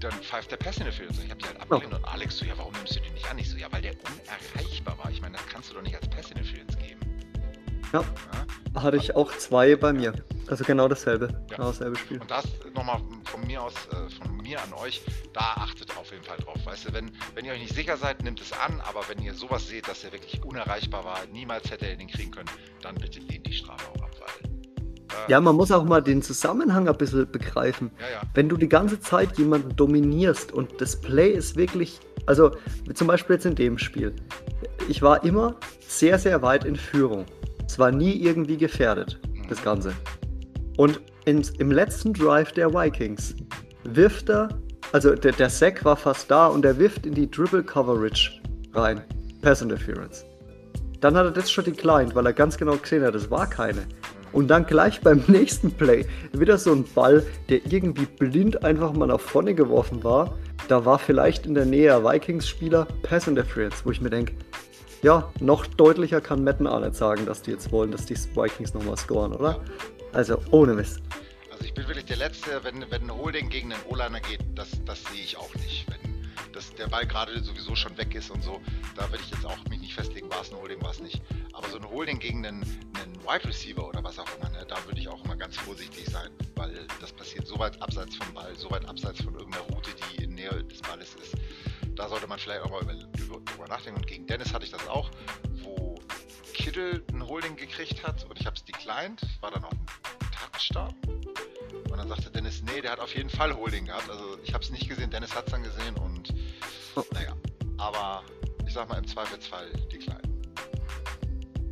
dann pfeift der Pass in der Field. Ich habe die halt abgelehnt und Alex so, ja, warum nimmst du den nicht an? Ich so, ja, weil der unerreichbar war. Ich meine, das kannst du doch nicht als Pass in der Field geben. Ja. Ja? Hatte ich auch zwei bei mir. Also genau dasselbe. Ja. Genau dasselbe Spiel. Und das nochmal von mir aus, äh, von mir an euch, da achtet auf jeden Fall drauf. Weißt du, wenn, wenn ihr euch nicht sicher seid, nimmt es an, aber wenn ihr sowas seht, dass er wirklich unerreichbar war, niemals hätte er den kriegen können, dann bitte lehnt die Strafe auch ab, weil. Äh, Ja, man muss auch mal den Zusammenhang ein bisschen begreifen. ja, ja. Wenn du die ganze Zeit jemanden dominierst und das Play ist wirklich, also zum Beispiel jetzt in dem Spiel, ich war immer sehr, sehr weit in Führung. Es war nie irgendwie gefährdet, das Ganze. Und in, im letzten Drive der Vikings wirft er, also der, der Sack war fast da und er wirft in die Dribble Coverage rein. Pass Interference. Dann hat er das schon declined, weil er ganz genau gesehen hat, das war keine. Und dann gleich beim nächsten Play wieder so ein Ball, der irgendwie blind einfach mal nach vorne geworfen war. Da war vielleicht in der Nähe Vikings-Spieler Pass Interference, wo ich mir denke, ja, noch deutlicher kann Metten auch nicht sagen, dass die jetzt wollen, dass die Vikings nochmal scoren, oder? Also ohne Mist. Also ich bin wirklich der Letzte, wenn, wenn ein Holding gegen einen O-Liner geht, das, das sehe ich auch nicht. Wenn das, der Ball gerade sowieso schon weg ist und so, da würde ich jetzt auch mich nicht festlegen, war es ein Holding, war es nicht. Aber so ein Holding gegen einen, einen Wide Receiver oder was auch immer, ne, da würde ich auch immer ganz vorsichtig sein, weil das passiert so weit abseits vom Ball, so weit abseits von irgendeiner Route, die in Nähe des Balles ist. Da sollte man vielleicht auch mal über, über, drüber nachdenken. Und gegen Dennis hatte ich das auch, wo Kittle ein Holding gekriegt hat und ich habe es declined, war dann auch ein Touchdown. Und dann sagte Dennis, nee, der hat auf jeden Fall Holding gehabt. Also ich habe es nicht gesehen, Dennis hat es dann gesehen und Oh. naja. Aber ich sag mal im Zweifelsfall decline.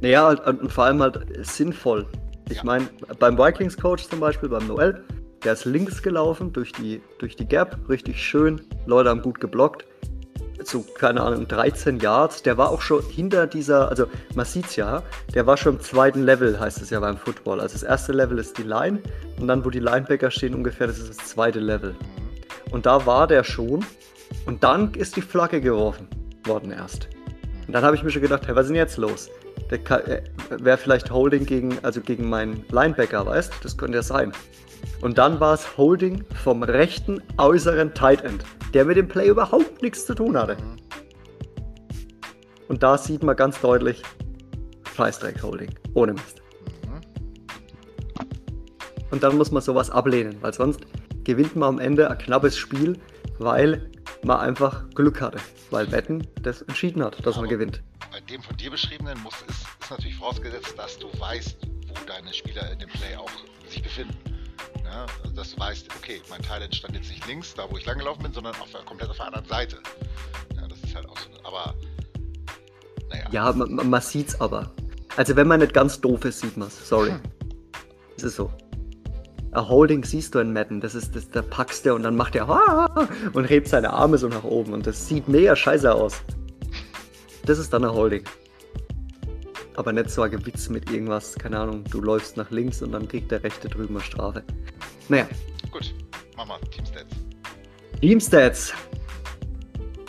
Naja, halt, und vor allem halt sinnvoll. Ich Ja. meine, beim Vikings-Coach zum Beispiel, beim Noel, der ist links gelaufen durch die, durch die Gap, richtig schön. Leute haben gut geblockt. So, keine Ahnung, 13 Yards. Der war auch schon hinter dieser, also man sieht's ja, der war schon im zweiten Level, heißt es ja beim Football. Also das erste Level ist die Line und dann, wo die Linebacker stehen, ungefähr, das ist das zweite Level. Und da war der schon. Und dann ist die Flagge geworfen worden erst. Und dann habe ich mir schon gedacht, hey, was ist denn jetzt los? Der äh, wäre vielleicht Holding gegen, also gegen meinen Linebacker, weißt Das könnte ja sein. Und dann war es Holding vom rechten äußeren Tight End, der mit dem Play überhaupt nichts zu tun hatte. Und da sieht man ganz deutlich Scheißdreck Holding. Ohne Mist. Und dann muss man sowas ablehnen, weil sonst gewinnt man am Ende ein knappes Spiel, weil man einfach Glück hatte. Weil Wetten das entschieden hat, dass man Aber- gewinnt. Bei dem von dir beschriebenen muss, ist, ist natürlich vorausgesetzt, dass du weißt, wo deine Spieler in dem Play auch sich befinden. Ja, also dass du weißt, okay, mein Talent stand jetzt nicht links, da wo ich lang gelaufen bin, sondern auf, komplett auf der anderen Seite. Ja, das ist halt auch so. Aber Naja. Ja, man, man sieht's aber. Also wenn man nicht ganz doof ist, sieht man's. Sorry. Hm. Es ist so. A Holding siehst du in Madden, das ist, das, da packst du und dann macht er und hebt seine Arme so nach oben und das sieht mega scheiße aus. Das ist dann ein Holding. Aber nicht so ein Gewitz mit irgendwas, keine Ahnung, du läufst nach links und dann kriegt der Rechte drüben eine Strafe. Naja. Gut, mach mal Teamstats. Teamstats.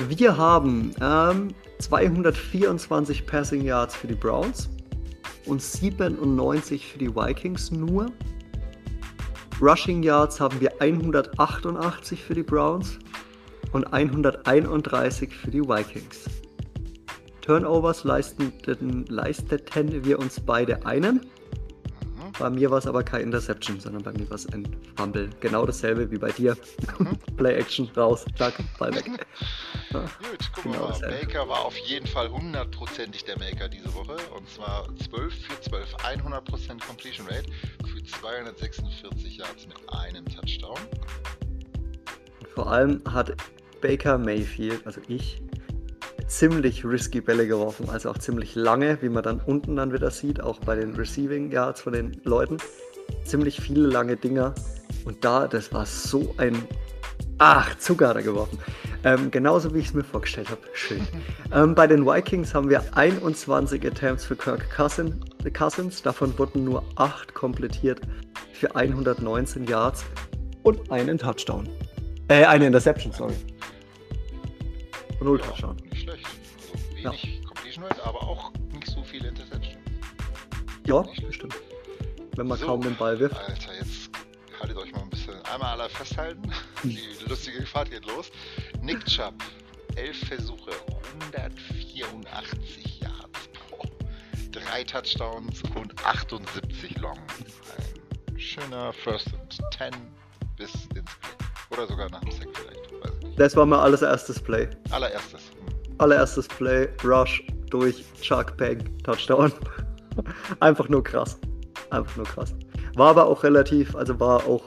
Wir haben ähm, 224 Passing Yards für die Browns und 97 für die Vikings nur. Rushing Yards haben wir 188 für die Browns und 131 für die Vikings. Turnovers leisteten, leisteten wir uns beide einen. Bei mir war es aber kein Interception, sondern bei mir war es ein Fumble. Genau dasselbe wie bei dir. Mhm. Play Action raus, zack, Ball weg. Ja, Gut, gucken genau wir mal. Maker war auf jeden Fall hundertprozentig der Maker diese Woche. Und zwar 12 für 12, 100% Completion Rate für 246 Yards mit einem Touchdown. vor allem hat Baker Mayfield, also ich, ziemlich risky Bälle geworfen, also auch ziemlich lange, wie man dann unten dann wieder sieht, auch bei den Receiving Yards von den Leuten. Ziemlich viele lange Dinger. Und da, das war so ein. Ach, Zucker da geworfen. Ähm, genauso wie ich es mir vorgestellt habe. Schön. ähm, bei den Vikings haben wir 21 Attempts für Kirk Cousin, Cousins. Davon wurden nur 8 komplettiert für 119 Yards und einen Touchdown. Äh, eine Interception, sorry. Null Touchdown wenig ja. Completion Rate, aber auch nicht so viele Interceptions. Ja, bestimmt. Wenn man so, kaum den Ball wirft. Alter, jetzt haltet euch mal ein bisschen. Einmal alle festhalten. Die lustige Fahrt geht los. Nick Chubb, 11 Versuche, 184 Yards. Boah. Drei Touchdowns und 78 Long. Ein schöner First and 10 bis ins Play. Oder sogar nach dem Sack vielleicht. Das war mein allererstes Play. Allererstes allererstes Play, Rush, durch, Chuck, Peg, Touchdown. Einfach nur krass. Einfach nur krass. War aber auch relativ, also war auch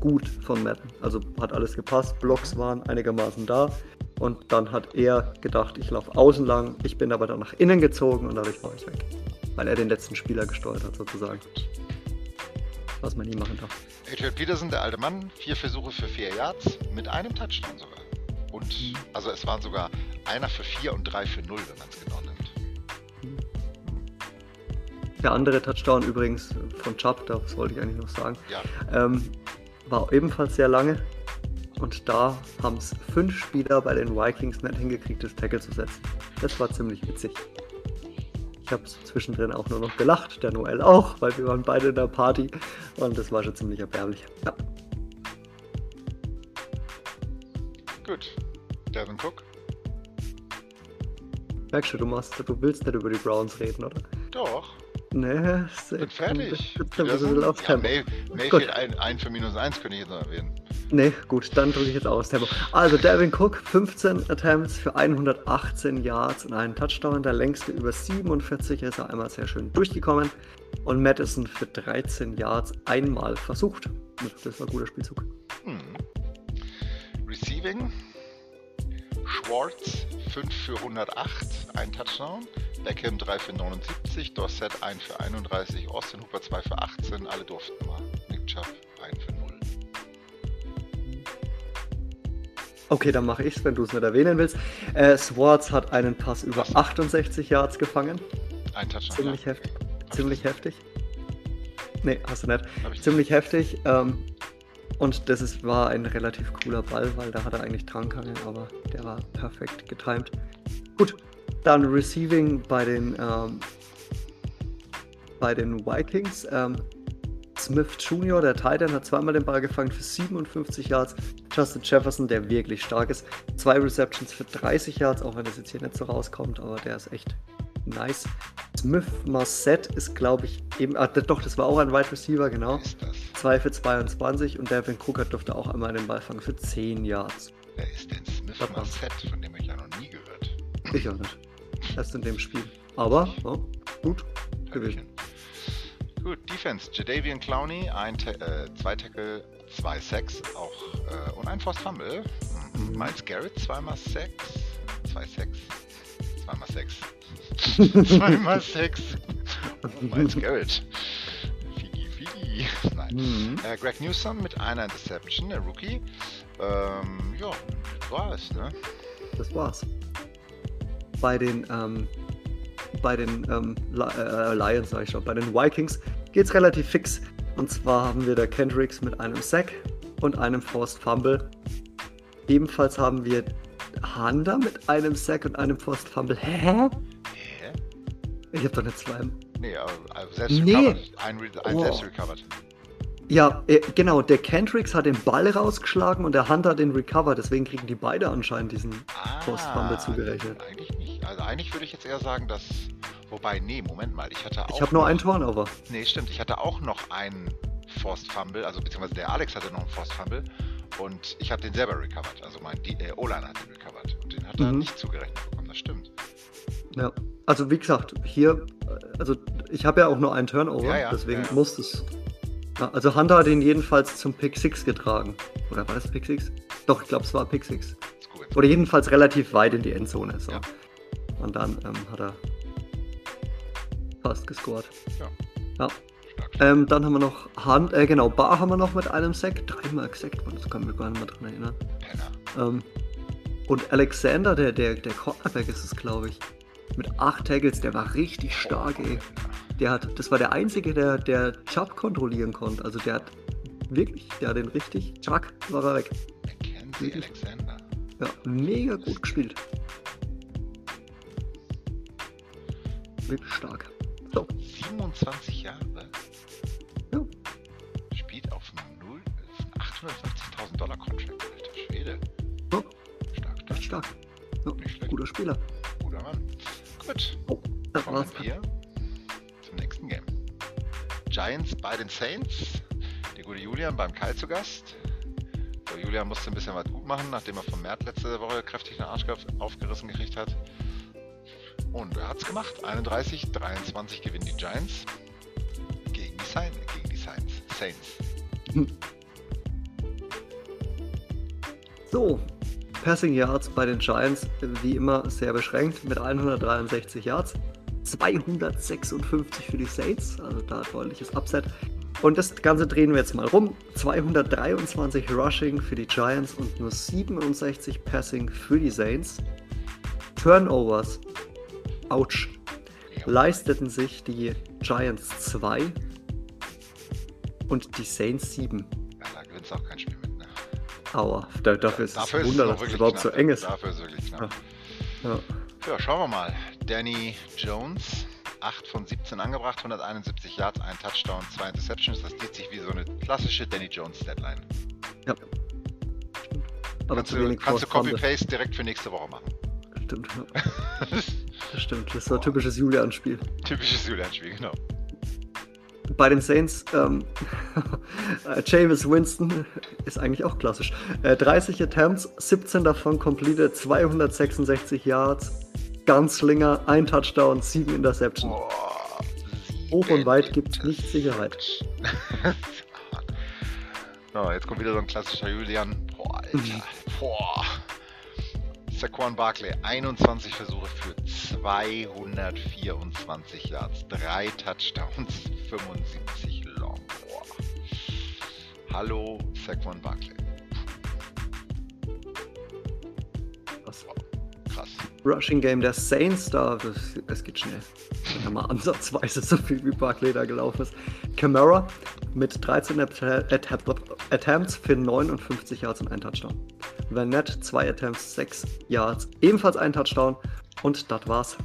gut von Madden. Also hat alles gepasst, Blocks waren einigermaßen da. Und dann hat er gedacht, ich laufe außen lang. Ich bin aber dann nach innen gezogen und dadurch war ich weg. Weil er den letzten Spieler gesteuert hat, sozusagen. Was man nie machen darf. Adrian Peterson, der alte Mann, vier Versuche für vier Yards, mit einem Touchdown sogar. Und also es waren sogar einer für 4 und drei für 0, wenn man es genau nimmt. Der andere Touchdown übrigens von Chubb, das wollte ich eigentlich noch sagen, ja. ähm, war ebenfalls sehr lange. Und da haben es fünf Spieler bei den Vikings nicht hingekriegt, das Tackle zu setzen. Das war ziemlich witzig. Ich habe zwischendrin auch nur noch gelacht, der Noel auch, weil wir waren beide in der Party und das war schon ziemlich erbärmlich. Ja. Gut. Devin Cook. Merkst du, du, machst, du willst nicht über die Browns reden, oder? Doch. Nee, ich bin fertig. Ja, May, Mayfield ein, ein für minus 1 könnte ich jetzt noch erwähnen. Nee, gut, dann drücke ich jetzt aus. Tempo. Also, Devin Cook, 15 Attempts für 118 Yards und einen Touchdown. Der längste über 47 ist er einmal sehr schön durchgekommen. Und Madison für 13 Yards einmal versucht. Das war ein guter Spielzug. Hm. Receiving Schwartz 5 für 108, ein Touchdown. Beckham 3 für 79, Dorset 1 für 31, Austin Hooper 2 für 18, alle durften mal. Nick Chubb 1 für 0. Okay, dann mache ich es, wenn du es nicht erwähnen willst. Äh, Swartz hat einen Pass über Was? 68 Yards gefangen. Ein Touchdown. Ziemlich ja. heftig. Ziemlich heftig. Nee, hast du nicht. Ziemlich heftig. Ähm, und das ist, war ein relativ cooler Ball, weil da hat er eigentlich dran können, aber der war perfekt getimed. Gut, dann Receiving bei den, ähm, bei den Vikings. Ähm, Smith Jr., der Titan, hat zweimal den Ball gefangen für 57 Yards. Justin Jefferson, der wirklich stark ist, zwei Receptions für 30 Yards, auch wenn das jetzt hier nicht so rauskommt, aber der ist echt nice. Smith Marset ist, glaube ich, eben, ah, doch, das war auch ein Wide Receiver, genau. 2 für 22 und Devin Crooker durfte auch einmal den Ball fangen für 10 Yards. Wer ist denn Smith Marset, von dem ich ja noch nie gehört? Ich auch nicht. Erst in dem Spiel. Aber, oh, gut gewesen. Gut, Defense. Jadavian Clowney, ein äh, zwei Tackle, zwei Sacks auch, äh, und ein Forced Fumble. Mhm. Miles Garrett, zweimal Sacks, zwei Sacks, Zweimal Sex. Zweimal Sex. Miles Garrett. Figi, Figi. Nein. Mhm. Äh, Greg Newsom mit einer Interception, der Rookie. Ähm, ja, das war's, ne? Das war's. Bei den, ähm, bei den ähm, äh, Lions, sag ich schon, bei den Vikings geht's relativ fix. Und zwar haben wir da Kendricks mit einem Sack und einem Forced Fumble. Ebenfalls haben wir Hunter mit einem Sack und einem Forced Fumble. Hä? Hä? Ich hab doch nicht zwei. Nee, aber aber selbst Nee. recovered. Ein, ein Oh. selbst recovered. Ja, äh, genau, der Kendricks hat den Ball rausgeschlagen und der Hunter den Recover, deswegen kriegen die beide anscheinend diesen Forced Fumble zugerechnet. Eigentlich nicht. Also eigentlich würde ich jetzt eher sagen, dass. Wobei, nee, Moment mal. Ich hatte auch. Ich habe nur noch- einen Turnover. Nee, stimmt. Ich hatte auch noch einen Forced Fumble, also beziehungsweise der Alex hatte noch einen Forced Fumble und ich habe den selber recovered. Also mein äh, O-Liner hat den recovered und den hat er Mhm. nicht zugerechnet bekommen. Das stimmt. Ja, also wie gesagt, hier, also ich habe ja auch nur einen Turnover, Ja, ja, deswegen ja, muss es. Also Hunter hat ihn jedenfalls zum Pick 6 getragen. Oder war das Pick 6? Doch, ich glaube, es war Pick 6. Ist gut. Oder jedenfalls relativ weit in die Endzone. So. Ja. Und dann ähm, hat er fast gescored. Ja. Ähm, dann haben wir noch Hand, äh, genau, Bar haben wir noch mit einem Sack. Dreimal gesackt, das kann mich gar nicht mehr dran erinnern. Ähm, und Alexander, der, der, der Cornerback ist es, glaube ich. Mit acht Tackles, der war richtig stark, ey. Der hat, das war der einzige, der, der Chubb kontrollieren konnte. Also der hat wirklich, der hat den richtig, Chuck, war er weg. Mackenzie? Alexander. Ja, mega gut gespielt. Wirklich stark. So, 27 Jahre. Ja. Spielt auf 0, 850.000 Dollar Contract. Alter Schwede. Ja. Stark, stark. echt stark. Ja, Nicht schlecht. guter Spieler. Guter Mann. Gut. Oh, das Kommen war's. wir zum nächsten Game. Giants bei den Saints. Der gute Julian beim Kai zu Gast. So, Julian musste ein bisschen was gut machen, nachdem er von Mert letzte Woche kräftig den Arsch auf- aufgerissen gekriegt hat. Und er hat's gemacht. 31, 23 gewinnen die Giants. Gegen die Saints. Gegen die Saints. Saints. So, Passing Yards bei den Giants wie immer sehr beschränkt mit 163 Yards. 256 für die Saints, also da deutliches Upset. Und das Ganze drehen wir jetzt mal rum. 223 Rushing für die Giants und nur 67 Passing für die Saints. Turnovers, ouch, Ja. leisteten sich die Giants 2 und die Saints 7. Ja, da gewinnst du auch kein Spiel mit. Ne? Aua, da, dafür ist Dafür es ist Wunder, noch dass es überhaupt knapp. so eng ist. Dafür ist es wirklich knapp. Ja. Ja, schauen wir mal. Danny Jones, 8 von 17 angebracht, 171 Yards, ein Touchdown, zwei Interceptions. Das liest sich wie so eine klassische Danny Jones Deadline. Ja. Aber kannst du, kannst du. Copy-Paste direkt für nächste Woche machen. Stimmt, das stimmt. Das ist so ein typisches Julian-Spiel. Typisches Julian-Spiel, genau. Bei den Saints, ähm, äh, Jameis Winston ist eigentlich auch klassisch. Äh, 30 Attempts, 17 davon completed, 266 Yards, Gunslinger, ein Touchdown, 7 Interception. Boah, Hoch und weit gibt nicht Sicherheit. so, jetzt kommt wieder so ein klassischer Julian. Boah, Alter. Boah. Saquon Barkley, 21 Versuche für 224 Yards, 3 Touchdowns, 75 Long. Boah. Hallo, Saquon Barkley. Was? Rushing Game der Saints, da, das, das geht schnell. Wenn da mal ansatzweise so viel wie Barkley da gelaufen ist. Camara mit 13 Att Att Attempts für 59 Yards und ein Touchdown. Vanette, 2 Attempts, 6 Yards, ebenfalls ein Touchdown. Und das war's.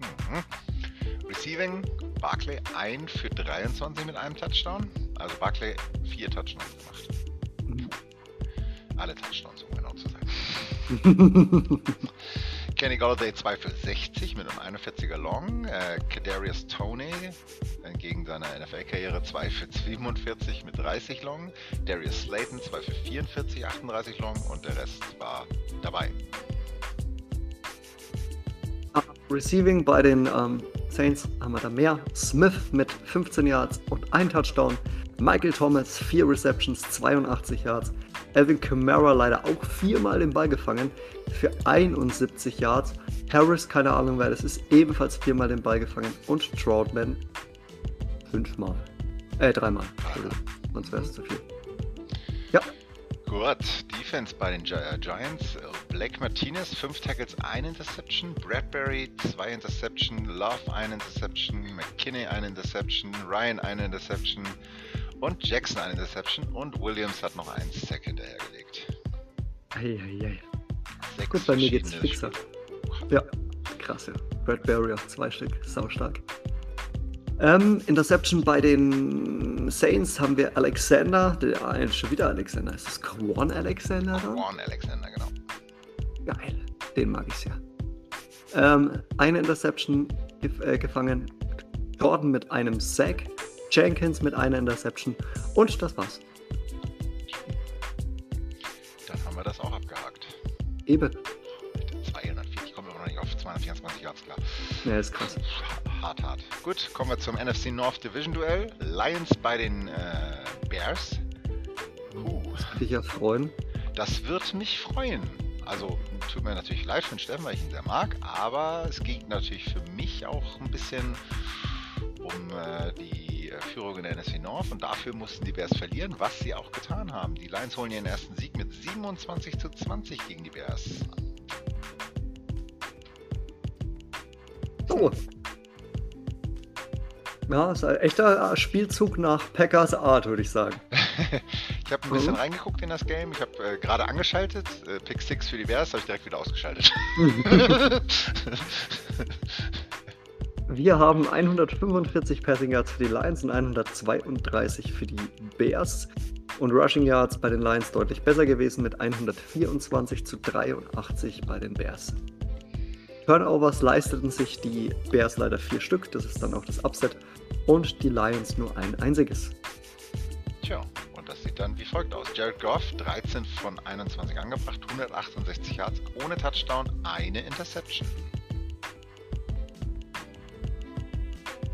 Mhm. Receiving, Barkley 1 für 23 mit einem Touchdown. Also Barkley 4 Touchdowns gemacht. Mhm. Alle Touchdowns, um genau zu sein. Kenny Galladay 2 für 60 mit einem 41er Long. Äh, Kadarius Toney entgegen seiner NFL-Karriere 2 für 47 mit 30 Long. Darius Slayton 2 für 44, 38 Long und der Rest war dabei. Receiving bei den ähm, Saints haben wir da mehr. Smith mit 15 Yards und ein Touchdown. Michael Thomas, 4 Receptions, 82 Yards. Alvin Kamara leider auch viermal den Ball gefangen für 71 Yards. Harris, keine Ahnung wer das ist, ebenfalls viermal den Ball gefangen. Und Troutman fünfmal. Äh, dreimal. Sonst wäre es zu viel. Ja. Gut, Defense bei den Gi äh, Giants. Blake Martinez, 5 Tackles, 1 Interception. Bradbury, 2 Interception. Love, 1 Interception. McKinney, 1 Interception. Ryan, 1 Interception. Und Jackson, 1 Interception. Und Williams hat noch einen Sack hinterhergelegt. Eieiei. Gut, bei mir geht's fixer. Ja, krass, ja. Bradbury auf zwei Stück, saustark. Ähm, Interception bei den Saints haben wir Alexander, der, äh, schon wieder Alexander. Ist das Quan Alexander? Quan Alexander, genau. Geil, den mag ich sehr. Ähm, eine Interception gef äh, gefangen, Jordan mit einem Sack, Jenkins mit einer Interception und das war's. Dann haben wir das auch abgehakt. Eben. 240, kommen wir aber noch nicht auf 224 Yards klar. Ja, ist krass. Hart, hart. Gut, kommen wir zum NFC North Division Duell. Lions bei den äh, Bears. Uh. Das würde ich ja freuen. Das wird mich freuen. Also tut mir natürlich leid für den Steffen, weil ich ihn sehr mag, aber es geht natürlich für mich auch ein bisschen um äh, die äh, Führung in der NFC North und dafür mussten die Bears verlieren, was sie auch getan haben. Die Lions holen ihren ersten Sieg mit 27 zu 20 gegen die Bears. So, ja, ist ein echter Spielzug nach Packers Art, würde ich sagen. ich habe ein bisschen mhm. reingeguckt in das Game. Ich habe äh, gerade angeschaltet. Äh, Pick 6 für die Bears, habe ich direkt wieder ausgeschaltet. Wir haben 145 Passing Yards für die Lions und 132 für die Bears. Und Rushing Yards bei den Lions deutlich besser gewesen mit 124 zu 83 bei den Bears. Turnovers leisteten sich die Bears leider vier Stück, das ist dann auch das Upset, und die Lions nur ein einziges. Tja, und das sieht dann wie folgt aus. Jared Goff, 13 von 21 angebracht, 168 Yards, ohne Touchdown, eine Interception.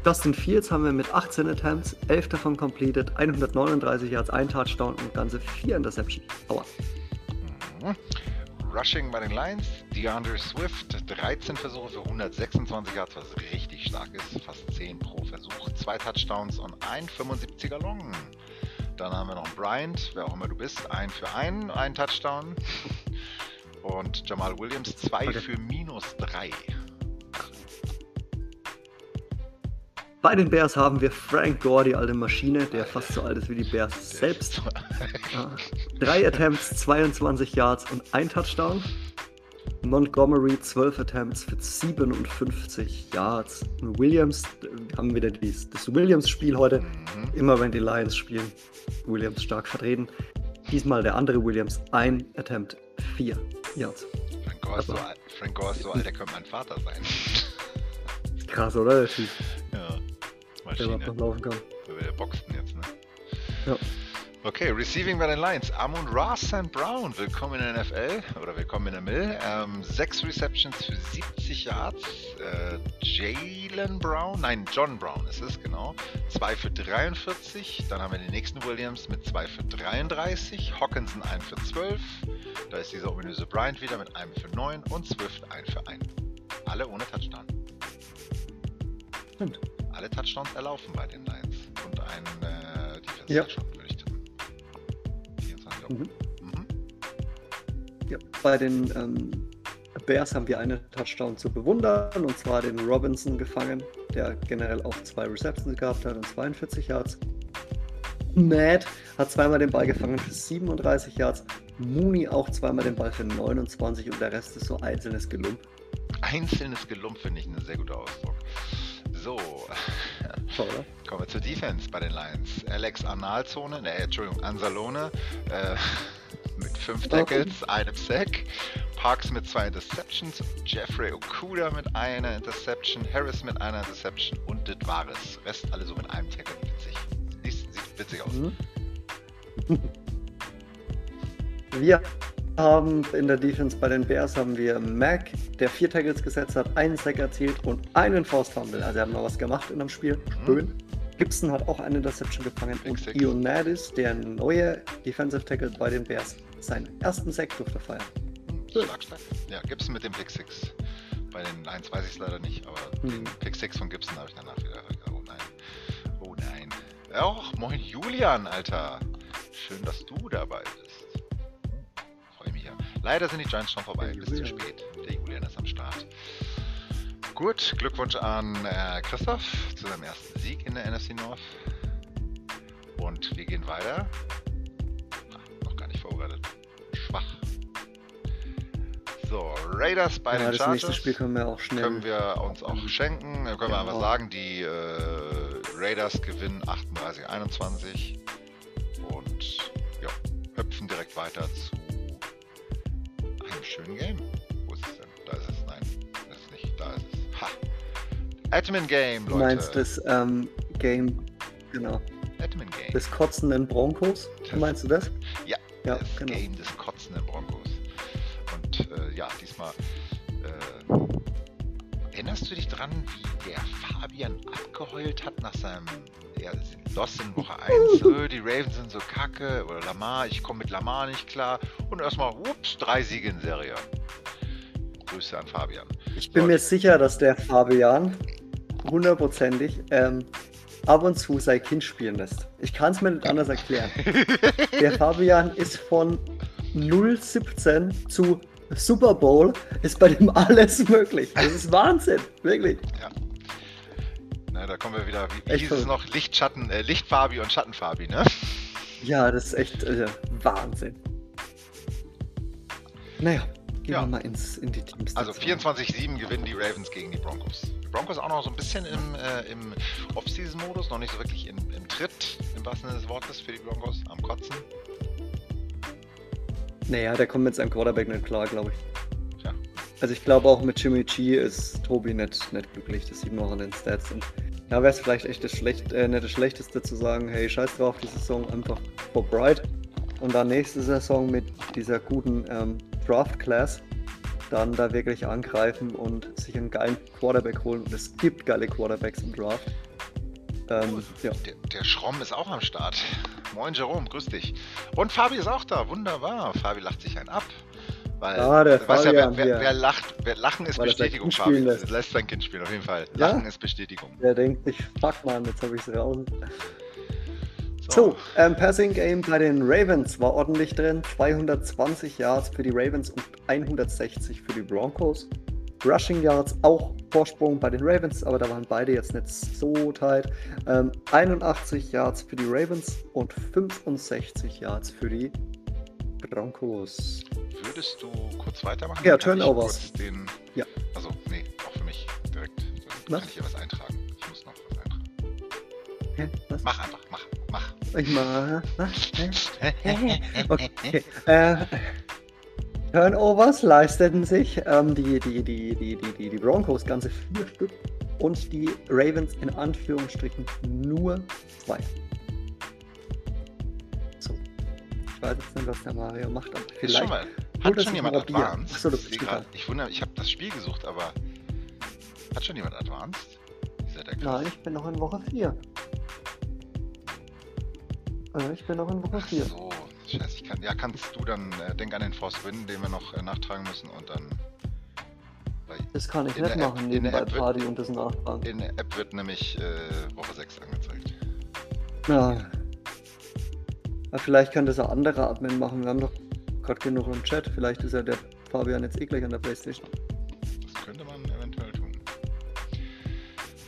Justin Fields haben wir mit 18 Attempts, 11 davon completed, 139 Yards, ein Touchdown und ganze 4 Interceptions. Aua. Mhm. Rushing bei den Lions, DeAndre Swift, 13 Versuche für 126 Yards, was richtig stark ist, fast 10 pro Versuch, zwei Touchdowns und ein 75er Long. Dann haben wir noch Bryant, wer auch immer du bist, ein für einen, ein Touchdown. Und Jamal Williams, zwei okay. für minus drei. Bei den Bears haben wir Frank Gore, die alte Maschine, der fast so alt ist wie die Bears selbst. Drei Attempts, 22 Yards und ein Touchdown. Montgomery 12 Attempts für 57 Yards. Und Williams, wir haben wieder dies, das Williams-Spiel heute. Mhm. Immer wenn die Lions spielen, Williams stark vertreten. Diesmal der andere Williams, ein Attempt, 4 Yards. Frank Gore, ist so, Frank Gore ist so alt, der könnte mein Vater sein. Krass, oder? Der Typ. Ja. Maschine. Der überhaupt noch laufen kann. Der boxen jetzt, ne? Ja. Okay, Receiving bei den Lions. Amon Ross St. Brown, willkommen in der NFL oder willkommen in der Mill. Ähm, sechs Receptions für 70 Yards. Äh, Jalen Brown, nein, John Brown ist es, genau. Zwei für 43. Dann haben wir den nächsten Williams mit zwei für 33. Hawkinson ein für 12. Da ist dieser ominöse Bryant wieder mit einem für 9 und Swift ein für 1. Alle ohne Touchdown. Stimmt Touchdowns erlaufen bei den Lions. Und ein äh, Defense ja. Touchdown würde ich tippen. 24 mhm. Mhm. Ja, bei den ähm, Bears haben wir einen Touchdown zu bewundern, und zwar den Robinson gefangen, der generell auch zwei Receptions gehabt hat und 42 Yards. Matt hat zweimal den Ball gefangen für 37 Yards. Mooney auch zweimal den Ball für 29 und der Rest ist so einzelnes Gelump. Einzelnes Gelump finde ich ein sehr guter Ausdruck. So. Oder? Kommen wir zur Defense bei den Lions. Alex Analzone, ne, Entschuldigung, Ansalone äh, mit fünf Tackles, einem Sack. Parks mit zwei Interceptions, Jeffrey Okuda mit einer Interception, Harris mit einer Interception und Ditvaris. Rest alle so mit einem Tackle. Witzig. Sieht, sieht witzig aus. Mhm. Wir haben in der Defense bei den Bears haben wir Mac, der vier Tackles gesetzt hat, einen Sack erzielt und einen Force Fumble. Also, sie haben noch was gemacht in dem Spiel. Mhm. Schön. Gibson hat auch eine Interception gefangen Big und Six. Ion Madis, der neue Defensive Tackle bei den Bears, seinen ersten Sack durfte feiern. Schlagstein. Ja, Gibson mit dem Pick 6. Bei den 1 weiß ich es leider nicht, aber hm. den Pick 6 von Gibson habe ich danach wieder. Oh nein. Oh nein. Och, moin Julian, Alter. Schön, dass du dabei bist. Ja. Leider sind die Giants schon vorbei, bis zu spät. Der Julian ist am Start. Gut, Glückwunsch an äh, Christoph zu seinem ersten Sieg in der NFC North. Und wir gehen weiter. Na, noch gar nicht vorbereitet. Schwach. So, Raiders bei ja, den das Chargers. nächste Spiel können wir auch schnell. Können wir uns auch schenken. Da können wir einfach sagen, die äh, Raiders gewinnen 38-21 und ja, hüpfen direkt weiter zu schönen Game. Wo ist es denn? Da ist es. Nein, das ist nicht. Da ist es. Ha! Admin Game, Leute. Du meinst das ähm, Game, genau. Admin Game. Des kotzenden Broncos? Das, meinst du das? Ja, ja das genau. Game des kotzenden Broncos. Und äh, ja, diesmal. Äh, erinnerst du dich dran, wie der Fabian abgeheult hat nach seinem ja, Lost in Woche 1? Öh, die Ravens sind so kacke. Oder Lamar, ich komme mit Lamar nicht klar. Und erstmal, ups, drei Siege in Serie. Grüße an Fabian. Ich bin so, mir sicher, dass der Fabian hundertprozentig ähm, ab und zu sein Kind spielen lässt. Ich kann es mir nicht anders erklären. Der Fabian ist von 0,17 zu Super Bowl, ist bei dem alles möglich. Das ist Wahnsinn, wirklich. Ja. Na, da kommen wir wieder, wie, wie hieß es noch, Lichtschatten, äh, Lichtfarbi und Schattenfarbi, ne? Ja, das ist echt äh, Wahnsinn. Naja, gehen ja. wir mal ins, in die Teams. Also 24-7 gewinnen die Ravens gegen die Broncos. Broncos auch noch so ein bisschen im, äh, im Off-Season-Modus, noch nicht so wirklich im, im Tritt, im wahrsten Sinne des Wortes für die Broncos, am Kotzen. Naja, der kommt mit seinem Quarterback nicht klar, glaube ich. Ja. Also ich glaube auch mit Jimmy G ist Tobi nicht, nicht glücklich, das sieht man auch an den Stats. Und ja, wäre es vielleicht echt das, Schlecht, äh, nicht das Schlechteste zu sagen, hey, scheiß drauf, die Saison einfach for bright. Und dann nächste Saison mit dieser guten ähm, Draft-Class dann da wirklich angreifen und sich einen geilen Quarterback holen. Und es gibt geile Quarterbacks im Draft. Ähm, ja. der, der Schromm ist auch am Start. Moin Jerome, grüß dich. Und Fabi ist auch da, wunderbar. Fabi lacht sich einen ab. Weil, ah, der weißt ja, wer, wer, wer, lacht, wer Lachen ist Weil Bestätigung, Fabi. Lässt. lässt sein Kind spielen, auf jeden Fall. Lachen ja? ist Bestätigung. Der denkt sich, fuck man, jetzt habe ich es raus. So, ähm, Passing Game bei den Ravens war ordentlich drin. 220 Yards für die Ravens und 160 für die Broncos. Rushing Yards auch Vorsprung bei den Ravens, aber da waren beide jetzt nicht so tight. Ähm, 81 Yards für die Ravens und 65 Yards für die Broncos. Würdest du kurz weitermachen? Ja, Turnovers. Den... Ja. Also, nee, auch für mich direkt. Dann kann ich hier was eintragen. Ich muss noch was eintragen. Hä? Was? Mach einfach, mach. Mach. Ich mach. Okay. Äh, Turnovers leisteten sich ähm, die, die, die, die, die, die Broncos ganze vier Stück und die Ravens in Anführungsstrichen nur zwei. Weiß jetzt nicht, was der Mario macht, aber vielleicht. Schon mal, hat schon jemand Advanced? Achso, bist grad, ich wundere, ich habe das Spiel gesucht, aber hat schon jemand Advanced? Nein, ich bin noch in Woche 4. Äh, ich bin noch in Woche 4. So, scheiße, ich kann. Ja, kannst du dann, äh, denk an den Force Win, den wir noch äh, nachtragen müssen und dann. Das kann ich nicht machen, nebenbei Party wird, und das nachtragen. In der App wird nämlich äh, Woche 6 angezeigt. Ja. Ja. Vielleicht kann das ein anderer Admin machen. Wir haben doch gerade genug im Chat. Vielleicht ist ja der Fabian jetzt eh gleich an der Playstation. Das könnte man eventuell tun.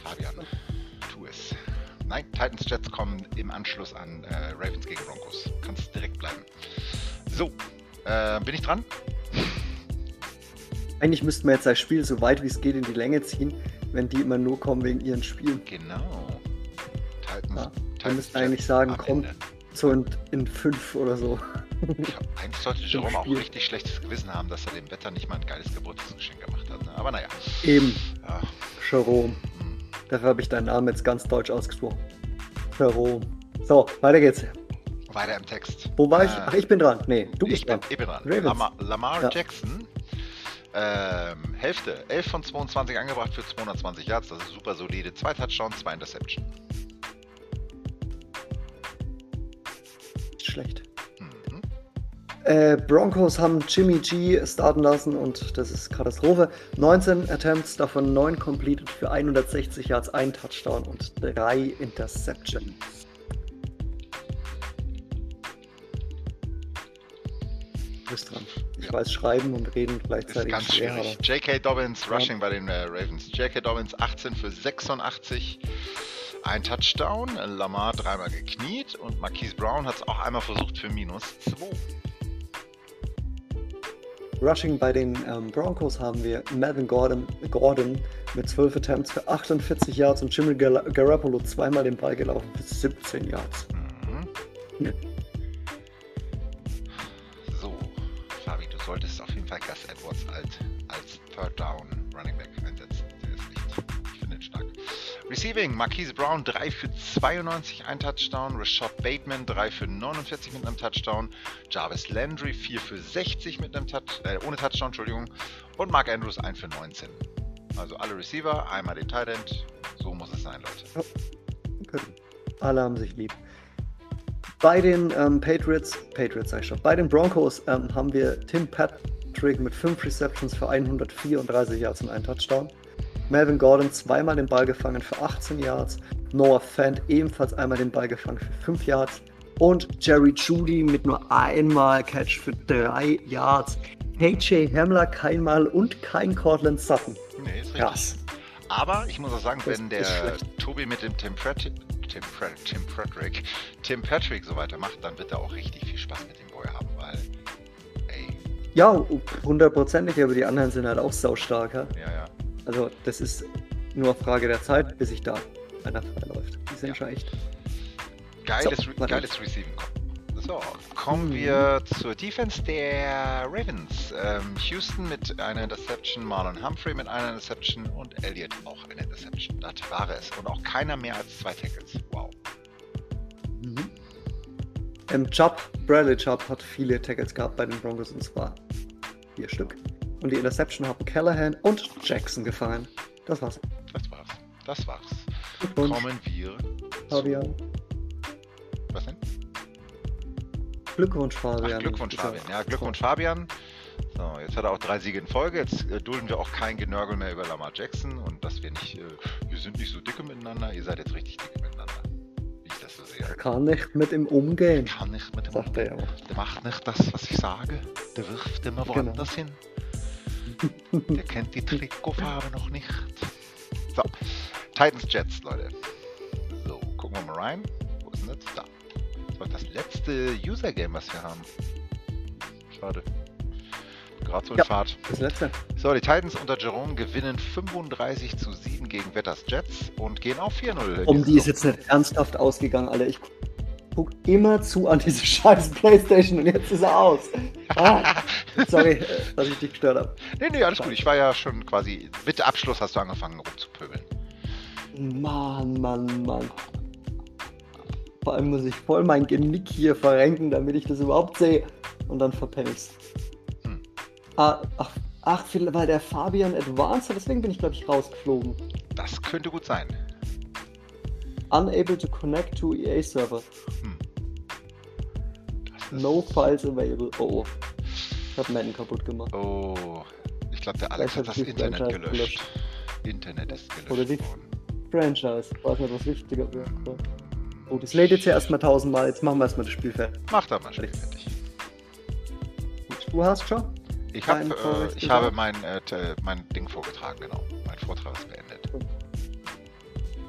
Fabian. Nein, Titans Jets kommen im Anschluss an äh, Ravens gegen Broncos. Kannst direkt bleiben. So, äh, bin ich dran? Eigentlich müssten wir jetzt das Spiel so weit wie es geht in die Länge ziehen, wenn die immer nur kommen wegen ihren Spielen. Genau. Titans, ja, wir müssten eigentlich sagen, komm, so in, in fünf oder so. eigentlich sollte Jerome auch richtig schlechtes Gewissen haben, dass er dem Wetter nicht mal ein geiles Geburtstagsgeschenk gemacht hat. Ne? Aber naja. Eben. Ja. Jerome. Dafür habe ich deinen Namen jetzt ganz deutsch ausgesprochen. Jerome. So, weiter geht's. Weiter im Text. Wo war ich? Äh, Ach, ich bin dran. Nee, du bist ich dran. Bin, ich bin dran. Lamar, Lamar ja. Jackson, ähm, Hälfte, 11 von 22 angebracht für 220 Yards. Das ist super solide. Zwei Touchdowns, zwei Interception. Schlecht. Mhm. Äh, Broncos haben Jimmy G starten lassen und das ist Katastrophe. 19 Attempts, davon 9 completed für 160 Yards, ein Touchdown und 3 Interceptions. Du bist dran. Ich Ja. weiß, schreiben und reden Ist gleichzeitig ganz schwer, schwierig. J.K. Dobbins, Ja. Rushing bei den äh, Ravens. J.K. Dobbins 18 für 86, ein Touchdown. Lamar dreimal gekniet und Marquise Brown hat es auch einmal versucht für minus 2. Rushing bei den ähm, Broncos haben wir Melvin Gordon, Gordon mit 12 Attempts für 48 Yards und Jimmy Gar Garoppolo zweimal den Ball gelaufen für 17 Yards. Mhm. So, Fabi, du solltest auf jeden Fall Gus Edwards als, als Third Down Receiving, Marquise Brown 3 für 92, ein Touchdown. Rashad Bateman 3 für 49 mit einem Touchdown. Jarvis Landry 4 für 60 mit einem Touch, äh, ohne Touchdown, Entschuldigung. Und Mark Andrews 1 für 19. Also alle Receiver, einmal den Tight End. So muss es sein, Leute. Gut. Alle haben sich lieb. Bei den ähm, Patriots, Patriots sag ich schon, bei den Broncos ähm, haben wir Tim Patrick mit 5 Receptions für 134 Yards und einen Touchdown. Melvin Gordon zweimal den Ball gefangen für 18 Yards. Noah Fant ebenfalls einmal den Ball gefangen für 5 Yards. Und Jerry Judy mit nur einmal Catch für 3 Yards. AJ Hamler keinmal und kein Cortland Sutton. Nee, ist richtig. Krass. Aber ich muss auch sagen, Das wenn der. Tobi mit dem Tim, Prat Tim, Prat Tim Patrick, Tim Patrick so weitermacht, dann wird er auch richtig viel Spaß mit dem Boy haben, weil, ey, Ja, hundertprozentig, aber die anderen sind halt auch saustarker. ja, ja. Also das ist nur Frage der Zeit, bis sich da einer freiläuft. Die sind Ja. echt. Geiles, So, Re geiles Receiving. So, kommen Mhm. wir zur Defense der Ravens. Ähm, Houston mit einer Interception, Marlon Humphrey mit einer Interception und Elliott auch eine Interception. Das war es. Und auch keiner mehr als zwei Tackles. Wow. Mhm. Ähm, Chubb, Bradley Chubb hat viele Tackles gehabt bei den Broncos und zwar vier Stück. Und die Interception haben Callahan und Jackson gefangen. Das war's. Das war's. Das war's. Glückwunsch, Kommen wir Fabian. Was denn? Glückwunsch, Fabian. Ach, Glückwunsch, Fabian. Ja, Glückwunsch, Fabian. So, jetzt hat er auch drei Siege in Folge. Jetzt äh, dulden wir auch kein Genörgel mehr über Lamar Jackson und dass wir nicht, äh, wir sind nicht so dicke miteinander. Ihr seid jetzt richtig dicke miteinander. Wie ich das so sehe. Er kann nicht mit ihm umgehen, Kann nicht mit er ja auch. Der macht nicht das, was ich sage. Der wirft immer Genau. woanders hin. Der kennt die Trikotfarbe noch nicht. So, Titans Jets, Leute. So, gucken wir mal rein. Wo ist denn das? Da. Das war das letzte User-Game, was wir haben. Schade. Gerade so in Ja. Fahrt. Das letzte. So, die Titans unter Jerome gewinnen 35 zu 7 gegen Wetters Jets und gehen auf 4-0. Um die ist jetzt nicht ernsthaft ausgegangen, Alter. Ich guck immer zu an diese scheiß Playstation und jetzt ist er aus. Ah, sorry, äh, dass ich dich gestört habe. Nee, nee, alles gut. Ich war ja schon quasi. Mit Abschluss hast du angefangen rumzupöbeln. Mann, Mann, Mann. Vor allem muss ich voll mein Genick hier verrenken, damit ich das überhaupt sehe. Und dann verpenne ich's. Hm. Ah, ach, ach, weil der Fabian Advanced deswegen bin ich, glaube ich, rausgeflogen. Das könnte gut sein. Unable to connect to EA Server. Hm. No files available. Oh, oh. Ich hab Madden kaputt gemacht. Oh, ich glaube, der Alex hat das Internet Franchise gelöscht. Internet ist gelöscht Oder die- worden. Franchise. Weiß nicht, was wichtiger wäre. Oh, das lädt jetzt ja erstmal tausendmal. Jetzt machen wir erstmal das Spiel fertig. Mach da mal Spiel fertig. Du hast schon? Ich, hab, äh, ich habe mein, äh, mein Ding vorgetragen, genau. Mein Vortrag ist beendet.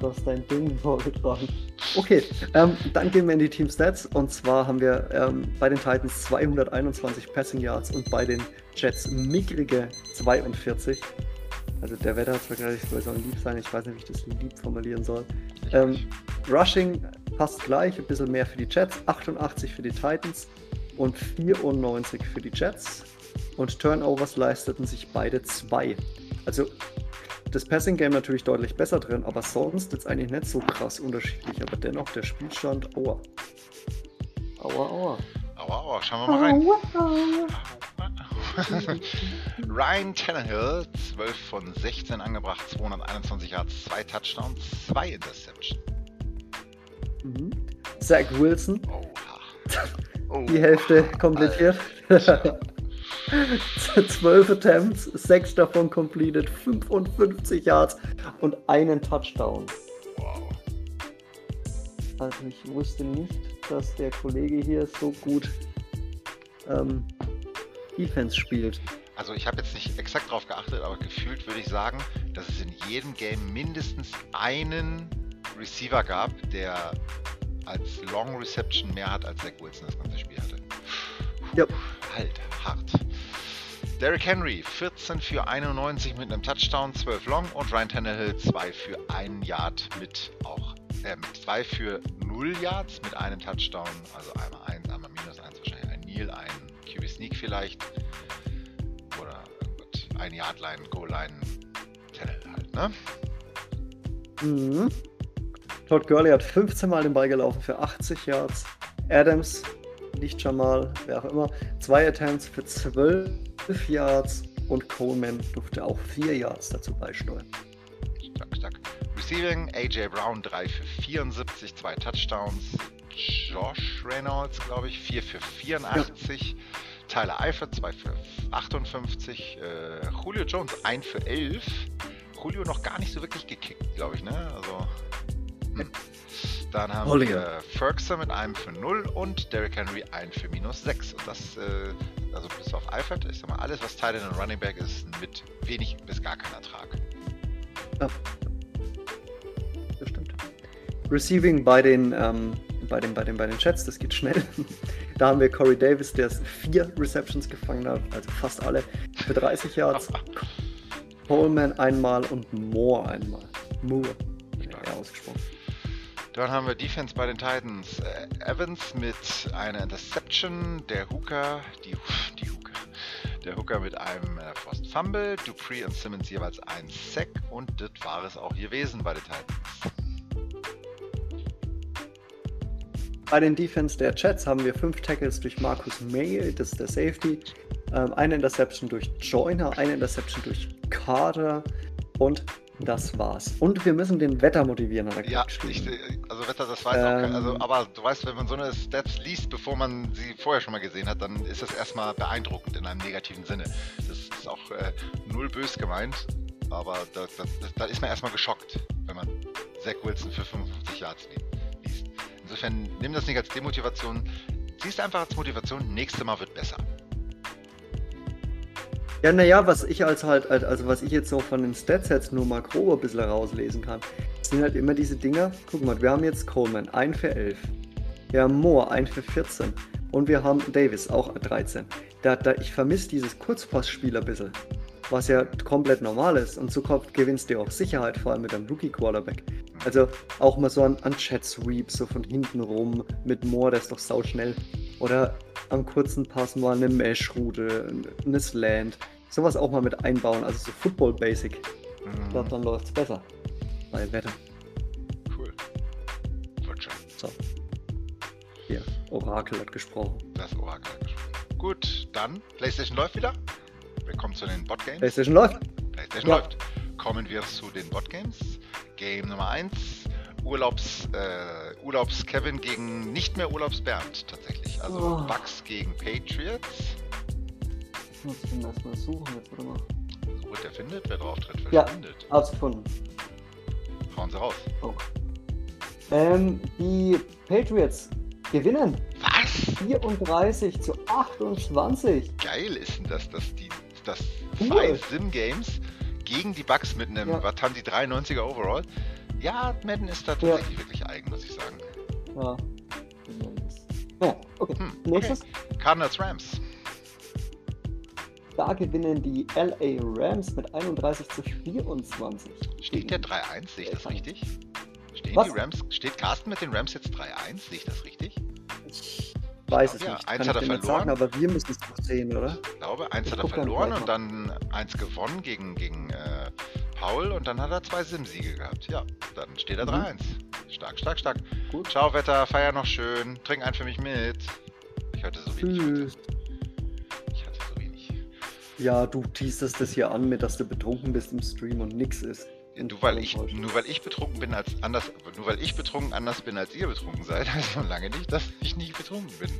Du hast dein Ding vorgetragen. Okay, ähm, dann gehen wir in die Team Stats. Und zwar haben wir ähm, bei den Titans 221 Passing Yards und bei den Jets mickrige 42. Also der Wetter hat zwar ich soll ein lieb sein, ich weiß nicht, wie ich das lieb formulieren soll. Ähm. Rushing passt gleich, ein bisschen mehr für die Jets, 88 für die Titans und 94 für die Jets. Und Turnovers leisteten sich beide zwei. Also das Passing Game natürlich deutlich besser drin, aber sonst jetzt eigentlich nicht so krass unterschiedlich. Aber dennoch der Spielstand, aua. Aua, aua. Aua, aua, schauen wir mal rein. Aua, aua. Ryan Tannehill, 12 von 16 angebracht, 221 Yards, 2 Touchdowns, 2 Interception. Mhm. Zach Wilson, Oha. Oh, die Hälfte komplettiert. 12 Attempts, 6 davon completed, 55 Yards und einen Touchdown. Wow. Also ich wusste nicht, dass der Kollege hier so gut ähm, Defense spielt. Also ich habe jetzt nicht exakt darauf geachtet, aber gefühlt würde ich sagen, dass es in jedem Game mindestens einen Receiver gab, der als Long Reception mehr hat, als Zach Wilson das ganze Spiel hatte. Puh, ja. Halt, hart. Derrick Henry, 14 für 91 mit einem Touchdown, 12 Long und Ryan Tannehill 2 für 1 Yard mit auch äh, 2 für 0 Yards mit einem Touchdown, also einmal 1, einmal minus 1, wahrscheinlich ein Neil, ein QB Sneak vielleicht oder gut, ein Yardline, Goal-Line, Tannehill halt, ne? Mhm. Todd Gurley hat 15 Mal den Ball gelaufen für 80 Yards. Adams, nicht Jamal, wer auch immer, zwei Attempts für 12 Yards und Coleman durfte auch 4 Yards dazu beisteuern. Stark, stark. Receiving, AJ Brown 3 für 74, zwei Touchdowns. Josh Reynolds, glaube ich, 4 für 84. Ja. Tyler Eifert 2 für 58. Äh, Julio Jones 1 für 11. Julio noch gar nicht so wirklich gekickt, glaube ich, ne? Also hm. Dann haben Olliger. wir Ferguson mit einem für 0 und Derrick Henry ein für minus 6. Und das, äh, also bis auf Eifert, ich sag mal, alles, was Teil in den Running Back ist, mit wenig bis gar kein Ertrag. Ja. Das stimmt. Receiving bei den, ähm, bei den, bei den, bei den Chats, das geht schnell. da haben wir Corey Davis, der vier Receptions gefangen hat, also fast alle, für 30 Yards. Coleman einmal und Moore einmal. Moore, ja, ausgesprochen. Dann haben wir Defense bei den Titans. Äh, Evans mit einer Interception, der Hooker, die, die Hooker, der Hooker mit einem äh, Forced Fumble, Dupree und Simmons jeweils ein Sack und das war es auch gewesen bei den Titans. Bei den Defense der Chats haben wir fünf Tackles durch Marcus May, das ist der Safety, ähm, eine Interception durch Joyner, eine Interception durch Carter und das war's. Und wir müssen den Wetter motivieren, er Ja, ich, also Wetter, das weiß ähm, auch kein, also, aber du weißt, wenn man so eine Stats liest, bevor man sie vorher schon mal gesehen hat, dann ist das erstmal beeindruckend in einem negativen Sinne. Das ist auch äh, null bös gemeint, aber da, da, da, ist man erstmal geschockt, wenn man Zach Wilson für 55 Yards liest. Insofern nimm das nicht als Demotivation, siehst einfach als Motivation, nächstes Mal wird besser. Ja, naja, was ich als halt, also was ich jetzt so von den Stats jetzt nur mal grob ein bisschen rauslesen kann, sind halt immer diese Dinger. Guck mal, wir haben jetzt Coleman, 1 für 11. Wir haben Moore, 1 für 14. Und wir haben Davis, auch 13. Da, da, ich vermisse dieses Kurzpassspiel ein bisschen, was ja komplett normal ist. Und so gewinnst du auch Sicherheit, vor allem mit einem Rookie-Quarterback. Also auch mal so ein, Chat-Sweep, so von hinten rum mit Moore, der ist doch sau schnell. Oder am kurzen Pass mal eine Mesh-Route, eine Slant. Sowas auch mal mit einbauen, also so Football Basic. Mhm. Glaube, dann läuft es besser. Bei Wetter. Cool. Wird schon. So. Hier, Orakel hat gesprochen. Das Orakel hat gesprochen. Gut, dann PlayStation läuft wieder. Willkommen zu den Botgames. PlayStation läuft. PlayStation ja. läuft. Kommen wir zu den Botgames. Game Nummer 1. Urlaubs, äh, Urlaubs Kevin gegen nicht mehr Urlaubs Bernd tatsächlich. Also oh. Bucks gegen Patriots. Ich muss den erstmal suchen, jetzt warte mal. Sucht, der findet, wer drauf tritt, verschwindet. Ja, hab's gefunden. Hauen sie raus. Oh. Ähm, die Patriots gewinnen. Was? 34 zu 28. Geil ist denn das, dass die das cool. Five Sim Games gegen die Bucks mit einem, ja. was haben die 93er Overall? Ja, Madden ist da tatsächlich ja. wirklich eigen, muss ich sagen. Ja. Ja, okay. Hm, Nächstes. Okay. Cardinals Rams. Da gewinnen die LA Rams mit 31 zu 24. Steht der 3-1, sehe ich das richtig? Stehen Was? die Rams, steht Carsten mit den Rams jetzt 3-1, sehe ich das richtig? Ich weiß es ja, nicht. Eins Kann hat er verloren. Sagen, aber wir müssen es doch sehen, oder? Ich glaube, eins ich hat er verloren und dann eins gewonnen gegen, gegen äh, Paul und dann hat er zwei Sim-Siege gehabt. Ja, dann steht er 3-1. Mhm. Stark, stark, stark. Gut. Ciao, Wetter, feier noch schön. Trink einen für mich mit. Ich hatte so wenig Tschüss. Ich hatte so wenig. Ja, du teaserst das hier an mit, dass du betrunken bist im Stream und nix ist. Du, weil ich, nur weil ich betrunken bin als anders, nur weil ich betrunken anders bin als ihr betrunken seid, heißt noch lange nicht, dass ich nicht betrunken bin.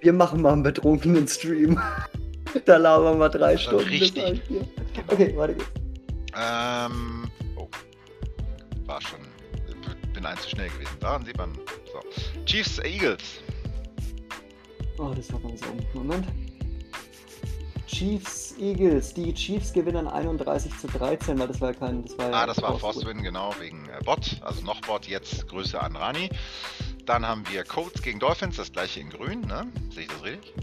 Wir machen mal einen betrunkenen Stream. da labern wir drei Also Stunden. richtig. Genau. Okay, geht's. Ähm, oh, war schon, bin eins zu schnell gewesen. Daran sieht man, so. Chiefs, Eagles. Oh, das war ganz oben. Moment. Chiefs, Eagles. Die Chiefs gewinnen 31 zu 13, weil das war ja kein. Das war ja Ah, das war Force Win, genau, wegen äh, Bot, also noch Bot, jetzt Grüße an Rani. Dann haben wir Colts gegen Dolphins, das gleiche in grün, ne? Sehe ich das richtig?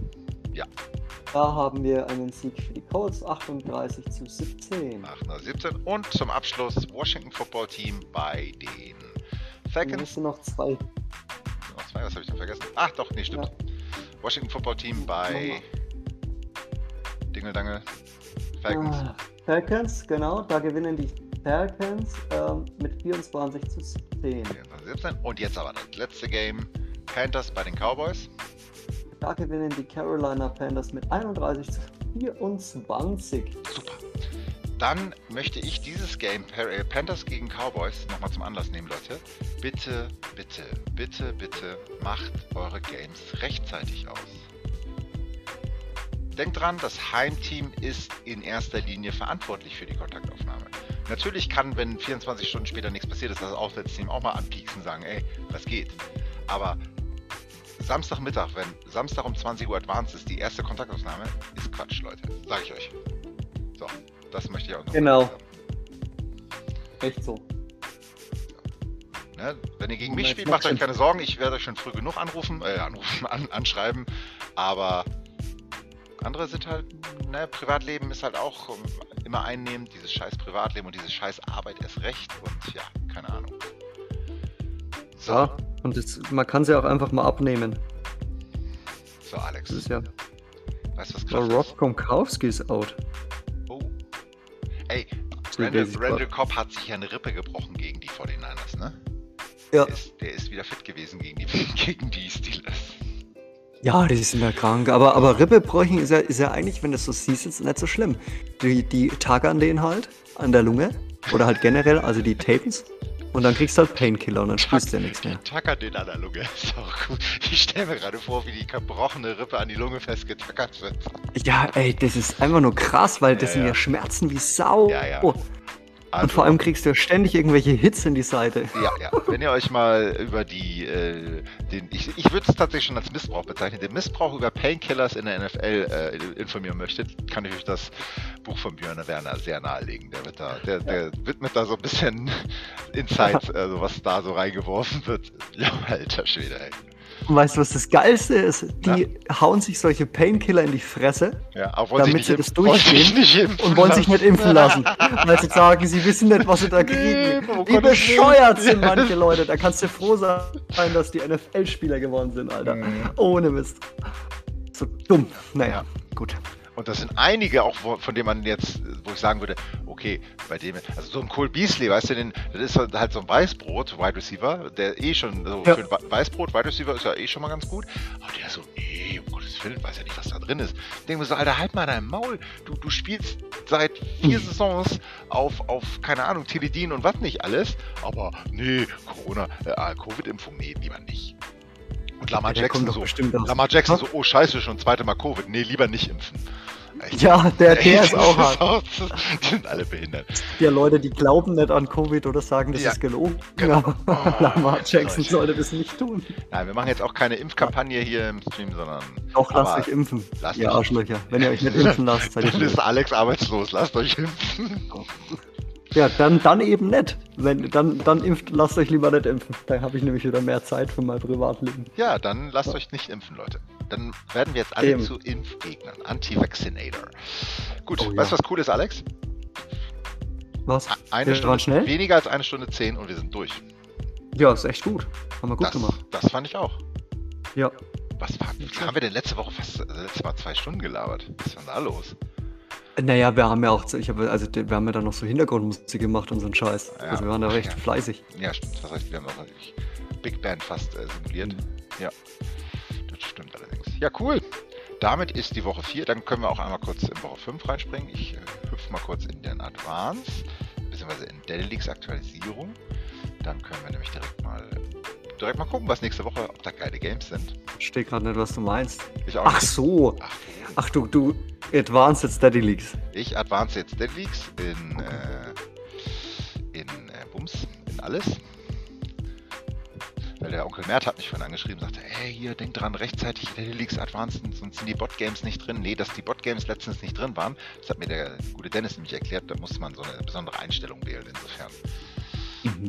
Da haben wir einen Sieg für die Colts, 38 zu 17. 817. Und zum Abschluss Washington Football Team bei den Falcons. du noch zwei. Noch zwei, was habe ich denn vergessen? Ach doch, nee, stimmt. Washington Football Team bei Dingeldangel. Falcons. Ah, Falcons, genau, da gewinnen die Falcons ähm, mit 24 zu 17. 17. Und jetzt aber das letzte Game. Panthers bei den Cowboys. Da gewinnen die Carolina Panthers mit 31 zu 24. Super. Dann möchte ich dieses Game äh, Panthers gegen Cowboys nochmal zum Anlass nehmen, Leute. Bitte, bitte, bitte, bitte macht eure Games rechtzeitig aus. Denkt dran, das Heimteam ist in erster Linie verantwortlich für die Kontaktaufnahme. Natürlich kann, wenn 24 Stunden später nichts passiert ist, das Auswärtsteam auch mal anpieksen und sagen, ey, was geht? Aber Samstagmittag, wenn Samstag um 20 Uhr Advance ist, die erste Kontaktaufnahme, ist Quatsch, Leute. Sag ich euch. So, das möchte ich auch noch Genau. Echt so. Ne? Wenn ihr gegen mich spielt, macht euch keine Sorgen. Ich werde euch schon früh genug anrufen, äh, anrufen, an, anschreiben. Aber andere sind halt, ne, Privatleben ist halt auch ähm, immer einnehmend. Dieses scheiß Privatleben und diese scheiß Arbeit erst recht. Und ja, keine Ahnung. So, Ja, und das, man kann sie auch einfach mal abnehmen. so Alex. Das ist ja. Weißt du, was krass ist? Rob Gronkowski ist out. Oh. Ey, So Randall, Randall Cobb hat sich ja eine Rippe gebrochen gegen die 49ers, ne? Ja. Der ist, der ist wieder fit gewesen gegen die, gegen die Steelers. Ja, die sind ja krank. Aber, aber Rippebräuchen ist ja, ist ja eigentlich, wenn du es so siehst, ist nicht so schlimm. Die, die tackern den halt an der Lunge. Oder halt generell, also die Tapens. Und dann kriegst du halt Painkiller und dann spürst du ja nichts mehr. Tackert den an der Lunge. Ist auch gut. Ich stelle mir gerade vor, wie die gebrochene Rippe an die Lunge festgetackert wird. Ja, ey, das ist einfach nur krass, weil das Ja, sind ja. ja Schmerzen wie Sau. Ja, ja. Und vor allem kriegst du ja ständig irgendwelche Hits in die Seite. Ja, ja. Wenn ihr euch mal über die, äh, den, ich, ich würde es tatsächlich schon als Missbrauch bezeichnen, den Missbrauch über Painkillers in der NFL äh, informieren möchtet, kann ich euch das Buch von Björn Werner sehr nahelegen. Der wird da, der, der widmet da so ein bisschen Insights, also was da so reingeworfen wird. Ja, alter Schwede, ey. Und weißt du, was das Geilste ist? Die hauen sich solche Painkiller in die Fresse Ja, Damit sie das durchstehen und wollen sich nicht impfen lassen. weil sie sagen, sie wissen nicht, was sie da kriegen. um Wie bescheuert sind manche Leute. Da kannst du froh sein, dass die NFL-Spieler geworden sind, Alter. Mhm. Ohne Mist. So dumm. Naja, Ja. gut. Und das sind einige auch, von denen man jetzt, wo ich sagen würde, okay, bei dem, also so ein Cole Beasley, weißt du, den, das ist halt so ein Weißbrot, Wide Receiver, der eh schon, so Ja. für ein Weißbrot, Wide Receiver ist ja eh schon mal ganz gut. Aber der so, nee, um Gottes Willen, weiß ja nicht, was da drin ist. Ich denke mir so, Alter, halt mal dein Maul. Du, du spielst seit vier Hm. Saisons auf, auf, keine Ahnung, Teledin und was nicht alles. Aber nee, Corona, äh, Covid-Impfung, nee, lieber nicht. Und Lamar Ja, Jackson so. Lamar Jackson so, oh scheiße, schon zweite Mal Covid. Nee, lieber nicht impfen. Ich- Ja, der, der ist auch hart. Die sind alle behindert. Die Leute, die glauben nicht an Covid oder sagen, das Ja, ist gelogen. genau. Aber Lamar Oh, Jackson Leute. sollte das nicht tun. Nein, wir machen jetzt auch keine Impfkampagne hier im Stream, sondern. Doch, lasst euch impfen. lasst ihr euch- Arschlöcher. Wenn ihr euch nicht impfen lasst, seid ihr Dann ist Alex arbeitslos. Lasst euch impfen. Ja, dann, dann eben nicht. Wenn, dann, dann impft, lasst euch lieber nicht impfen. Dann habe ich nämlich wieder mehr Zeit für mein Privatleben. Ja, dann lasst euch nicht impfen, Leute. Dann werden wir jetzt alle Eben. zu Impfgegnern. Anti-Vaccinator. Gut, Oh ja. weißt du, was cool ist, Alex? Was? Eine Wir Stunde, schnell? weniger als eine Stunde zehn und wir sind durch. Ja, ist echt gut. Haben wir gut das, gemacht. das fand ich auch. Ja. Was war, haben wir denn letzte Woche fast, also letztes Mal zwei Stunden gelabert? Was war denn da los? Naja, wir haben ja auch, ich hab, also wir haben ja dann noch so Hintergrundmusik gemacht und so einen Scheiß. Ja. Also wir waren da recht Ja. fleißig. Ja, stimmt. Das heißt, wir haben auch natürlich Big Band fast äh, simuliert. Mhm. Ja, das stimmt allerdings. Ja, cool. Damit ist die Woche 4. Dann können wir auch einmal kurz in Woche 5 reinspringen. Ich äh, hüpfe mal kurz in den Advance, beziehungsweise in Leaks Aktualisierung. Dann können wir nämlich direkt mal direkt mal gucken, was nächste Woche, ob da geile Games sind. Ich stehe gerade nicht, was du meinst. Ich auch Ach nicht. so. Ach, Ach du, du Advanced Steady Leagues. ich advance jetzt Dead Leagues in, äh, in äh, Bums, in alles. Weil der Onkel Mert hat mich vorhin angeschrieben und sagte, hey, hier, denk dran, rechtzeitig Dead Leagues advancen, sonst sind die Bot-Games nicht drin. Nee, dass die Bot-Games letztens nicht drin waren, das hat mir der gute Dennis nämlich erklärt, da musste man so eine besondere Einstellung wählen, insofern.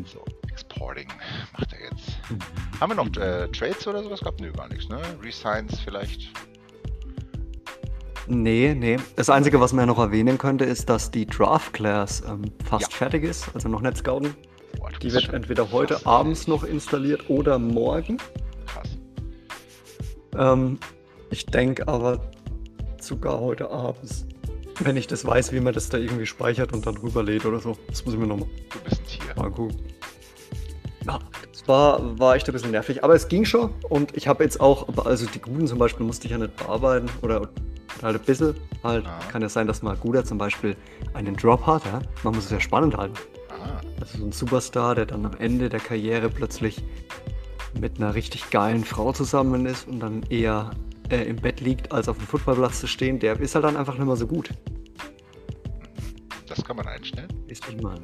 So, Exporting macht er jetzt. Haben wir noch äh, Trades oder sowas gehabt? Nö, gar nichts, ne? Resigns vielleicht. Nee, nee. Das Einzige, was man ja noch erwähnen könnte, ist, dass die Draft Class ähm, fast Ja. fertig ist, also noch nicht scouten. Boah, Die wird entweder heute fast abends noch installiert oder morgen. Krass. Ähm, ich denke aber sogar heute abends. Wenn ich das weiß, wie man das da irgendwie speichert und dann rüberlädt oder so. Das muss ich mir nochmal Du bist ein Tier. mal gucken. Ja, das war, war echt ein bisschen nervig. Aber es ging schon und ich habe jetzt auch, also die Guten zum Beispiel musste ich ja nicht bearbeiten oder halt ein bisschen. Halt Ja. kann ja sein, dass mal Guter zum Beispiel einen Drop hat. Ja? Man muss es ja spannend halten. Ah, Also so ein Superstar, der dann am Ende der Karriere plötzlich mit einer richtig geilen Frau zusammen ist und dann eher äh, im Bett liegt, als auf dem Footballplatz zu stehen, der ist halt dann einfach nicht mehr so gut. das kann man einstellen. Ist nicht mal.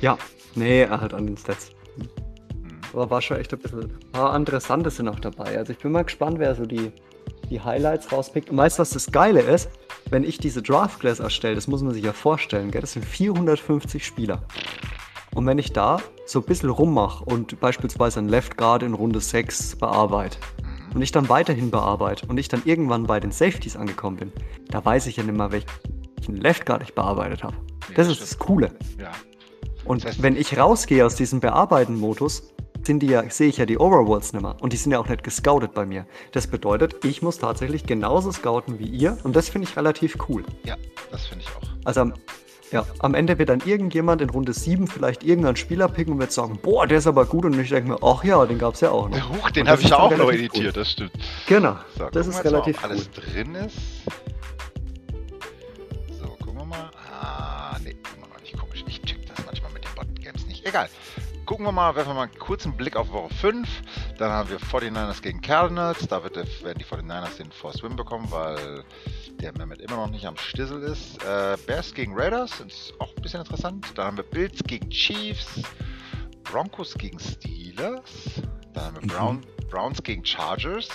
Ja, nee, halt an den Stats. Hm. Aber war schon echt ein bisschen. Ein paar interessante sind auch dabei. Also ich bin mal gespannt, wer so die, die Highlights rauspickt. Und weißt du, was das Geile ist? Wenn ich diese Draft Class erstelle, das muss man sich ja vorstellen, gell? das sind 450 Spieler. Und wenn ich da so ein bisschen rummache und beispielsweise ein Left Guard in Runde 6 bearbeite und ich dann weiterhin bearbeite und ich dann irgendwann bei den Safeties angekommen bin, da weiß ich ja nicht mehr, welchen Left Guard ich bearbeitet habe. Das ist das Coole. Ja. Und Das heißt- wenn ich rausgehe aus diesem Bearbeiten-Modus, sind die ja, sehe ich ja die Overworlds nicht mehr. Und die sind ja auch nicht gescoutet bei mir. Das bedeutet, ich muss tatsächlich genauso scouten wie ihr. Und das finde ich relativ cool. Ja, das finde ich auch. Also am, ja, am Ende wird dann irgendjemand in Runde 7 vielleicht irgendeinen Spieler picken und wird sagen, boah, der ist aber gut. Und ich denke mir, ach ja, den gab es ja auch noch. Huch, den habe ich ja auch noch editiert, cool. das stimmt. Genau, So, das gucken ist wir mal, relativ cool. alles drin ist. So, gucken wir mal. Ah, nee, immer noch nicht komisch. Ich check das manchmal mit den Bot-Games nicht. Egal. Gucken wir mal, werfen wir mal einen kurzen Blick auf Woche 5. Dann haben wir 49ers gegen Cardinals. Da wird, werden die 49ers den Force Win bekommen, weil der Mehmet immer noch nicht am Stissel ist. Äh, Bears gegen Raiders, ist auch ein bisschen interessant. Dann haben wir Bills gegen Chiefs. Broncos gegen Steelers. Dann haben wir Mhm. Brown, Browns gegen Chargers.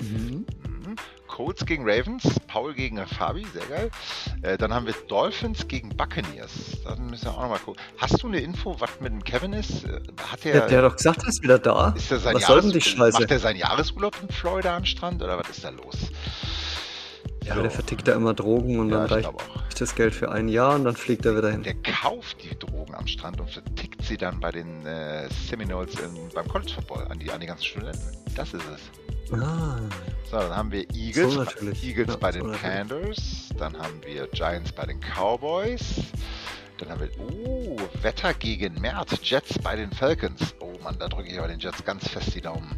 Mhm. Colts gegen Ravens, Paul gegen Fabi, sehr geil. Äh, dann haben wir Dolphins gegen Buccaneers. Da müssen wir auch nochmal gucken. Hast du eine Info, was mit dem Kevin ist? Äh, Hat der, Der, der hat doch gesagt, er ist wieder da. ist Was soll denn die Scheiße? Macht er seinen Jahresurlaub in Florida am Strand oder was ist da los? Ja, So. der vertickt da immer Drogen und Ja, dann ich reicht das Geld für ein Jahr und dann fliegt er wieder hin. Der kauft die Drogen am Strand und vertickt sie dann bei den äh, Seminoles im, beim College Football an die, an die ganzen Studenten. Das ist es. Ah, So, dann haben wir Eagles, So natürlich. Eagles Ja, bei so den natürlich. Panthers, dann haben wir Giants bei den Cowboys, dann haben wir, oh, Wetter gegen Mert, Jets bei den Falcons. Oh Mann, da drücke ich aber den Jets ganz fest die Daumen.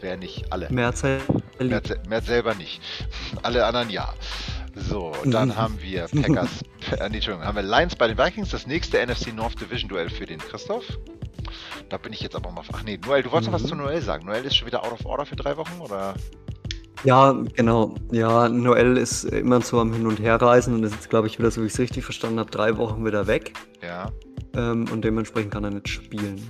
Wer nicht, alle. Mert, se- Mert selber nicht. Alle anderen ja. So, dann haben wir Packers, äh, nee, Entschuldigung, haben wir Lions bei den Vikings, das nächste NFC North Division Duell für den Christoph. Da bin ich jetzt aber mal. Ach nee, Noel, du wolltest noch was Mhm. zu Noel sagen. Noel ist schon wieder out of order für drei Wochen, oder? Ja, genau. Ja, Noel ist immer so am Hin- und Herreisen und ist jetzt, glaube ich, wieder, so wie ich es richtig verstanden habe, drei Wochen wieder weg. Ja. Ähm, und dementsprechend kann er nicht spielen.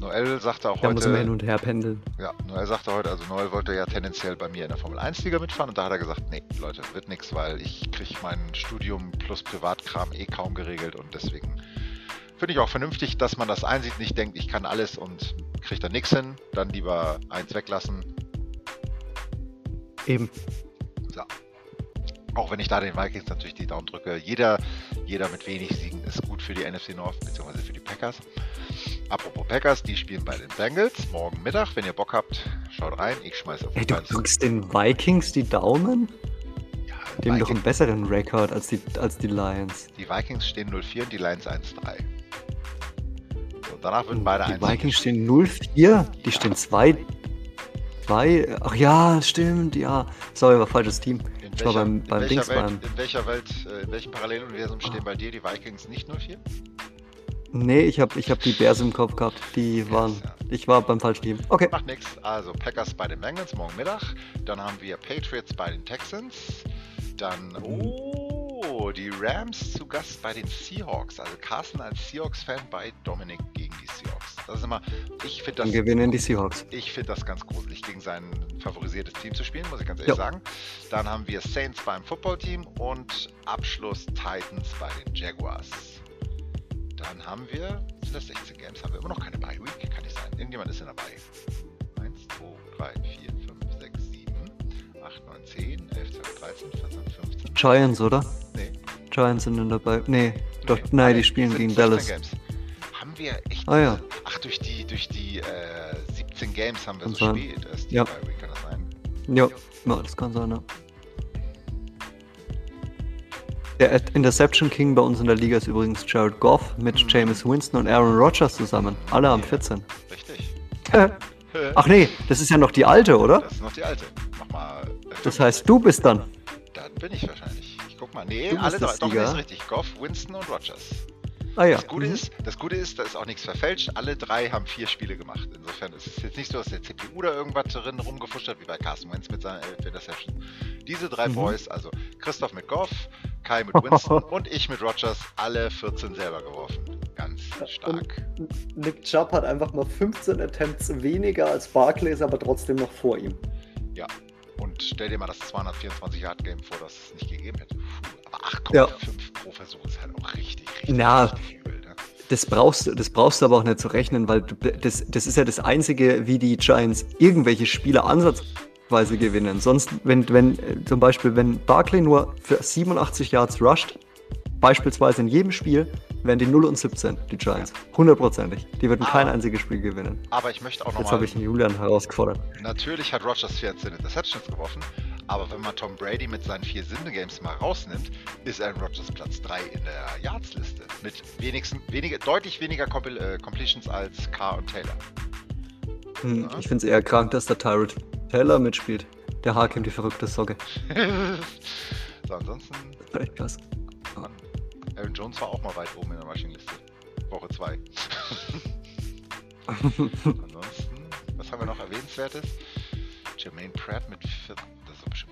Noel sagte auch Da muss er hin heute, und her pendeln. ja, Noel sagte heute, also Noel wollte ja tendenziell bei mir in der Formel 1 Liga mitfahren und da hat er gesagt, nee, Leute, wird nix, weil ich kriege mein Studium plus Privatkram eh kaum geregelt und deswegen finde ich auch vernünftig, dass man das einsieht, nicht denkt, ich kann alles und kriege da nichts hin, dann lieber eins weglassen, Eben. auch wenn ich da den Vikings natürlich die Daumen drücke. Jeder, jeder mit wenig Siegen ist gut für die NFC North bzw. für die Packers. Apropos Packers, die spielen bei den Bengals morgen Mittag. Wenn ihr Bock habt, schaut rein. Ich schmeiße auf Ey, du drückst den Vikings die Daumen? Ja, Die haben doch einen besseren Rekord als die, als die Lions. Die Vikings stehen 0-4 und die Lions 1-3. Danach würden beide Die 1 Vikings stehen 0-4, die stehen 2. 2. Ach ja, stimmt, ja. Sorry, war falsches Team. In Ich war welcher, beim, in beim welcher Dings Welt, beim. in welcher Welt, äh, in welchem Paralleluniversum stehen bei dir die Vikings nicht 0-4? Nee, ich habe ich hab die Bears im Kopf gehabt. Die waren. ja. Ich war beim falschen Team. Okay. Macht nichts. Also Packers bei den Bengals morgen Mittag. Dann haben wir Patriots bei den Texans. Dann, oh, die Rams zu Gast bei den Seahawks. Also Carsten als Seahawks-Fan bei die Seahawks. Das ist immer, ich finde Dann das, gewinnen die Seahawks. ich finde das ganz gruselig, gegen sein favorisiertes Team zu spielen, muss ich ganz ehrlich Ja. sagen. Dann haben wir Saints beim Footballteam und Abschluss Titans bei den Jaguars. Dann haben wir, sind das 16 Games, haben wir immer noch keine Bye Week? Kann nicht sein. Irgendjemand ist ja dabei. 1, 2, 3, 4, 5, 6, 7, 8, 9, 10, 11, 12, 13, 14, 15. Giants, oder? Nee. Giants sind dann dabei. Nee, doch, Nee. nein, Ah, die spielen gegen 16 Dallas. Games. Haben wir echt. Ah, ja. Ach, durch die, durch die äh, 17 Games haben wir Kann so sein. spät erst Ja. Week, kann das sein? Ja, ja, das kann sein, ja. Der Interception King bei uns in der Liga ist übrigens Jared Goff mit Mhm. Jameis Winston und Aaron Rodgers zusammen. Alle haben Ja. 14. Richtig. Ach nee, das ist ja noch die alte, oder? Das ist noch die alte. Mach mal. äh, Das heißt, du bist dann. Dann bin ich wahrscheinlich. Ich guck mal. Nee, alle drei. das Doch, ist richtig. Goff, Winston und Rogers. Ah ja. Das Gute, Mhm. ist, das Gute ist, da ist auch nichts verfälscht. Alle drei haben vier Spiele gemacht. Insofern ist es jetzt nicht so, dass der CPU da irgendwas drin rumgefuscht hat, wie bei Carson Wentz mit seinen elf Interceptions. Diese drei Mhm. Boys, also Christoph mit Goff, Kai mit Winston und ich mit Rogers, alle 14 selber geworfen. Ganz stark. Nick Chubb hat einfach mal 15 Attempts weniger als Barclays, aber trotzdem noch vor ihm. Ja. Und stell dir mal das 224 Yard Game vor, das es nicht gegeben hätte. Puh, aber 8,5 Ja. pro Versuch ist halt auch richtig, richtig, Na. richtig übel. Ne? Das brauchst, du- das brauchst du aber auch nicht zu rechnen, weil du, das, das ist ja das Einzige, wie die Giants irgendwelche Spiele ansatzweise gewinnen. Sonst, wenn, wenn äh, zum Beispiel, wenn Barkley nur für 87 Yards rusht, beispielsweise in jedem Spiel, wären die 0 und 17, die Giants. Hundertprozentig. Die würden kein Aber- einziges Spiel gewinnen. Aber ich möchte auch Jetzt nochmal habe ich den Julian herausgefordert. Natürlich hat Rogers 14 Interceptions geworfen, aber wenn man Tom Brady mit seinen vier Sinne-Games mal rausnimmt, ist Aaron Rodgers Platz 3 in der Yards-Liste. Mit wenigsten, weniger, deutlich weniger Compil äh, Completions als Carr und Taylor. Hm, Ja. ich finde es eher krank, dass der Tyrod Taylor mitspielt. Der Hakim, die verrückte Socke. so, ansonsten, echt krass. Mann, Aaron Jones war auch mal weit oben in der Rushing-Liste. Woche 2. Ansonsten, was haben wir noch erwähnenswertes? Jermaine Pratt mit 4.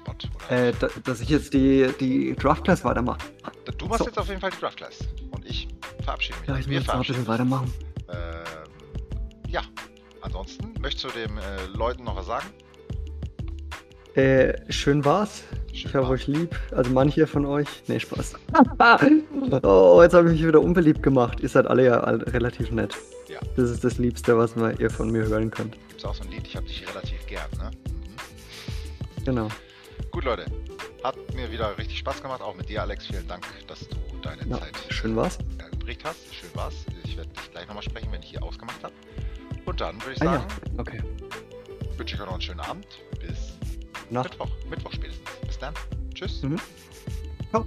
Bot, äh, da, dass ich jetzt die, die Draft Class weitermache. Du machst so. jetzt auf jeden Fall die Draft Class. Und ich verabschiede mich. Ja, ich jetzt noch ein bisschen weitermachen. Ähm, ja, ansonsten möchtest du den äh, Leuten noch was sagen? Äh, schön war's. Schön ich habe euch lieb. Also manche von euch. Nee, Spaß. oh, jetzt habe ich mich wieder unbeliebt gemacht. Ihr seid alle ja relativ nett. Ja. Das ist das Liebste, was mal ihr von mir hören könnt. Gibt's auch so ein Lied, ich habe dich relativ gern, ne? Mhm. Genau. Gut, Leute. Hat mir wieder richtig Spaß gemacht, auch mit dir, Alex. Vielen Dank, dass du deine Ja, Zeit schön war's. äh, übrig hast. Schön war's. Ich werde dich gleich nochmal sprechen, wenn ich hier ausgemacht habe. Und dann würde ich Ah sagen, ja, okay. wünsche ich euch noch einen schönen Abend. Bis Nacht. Mittwoch. Mittwoch spätestens. Bis dann. Tschüss. Mhm. Ciao.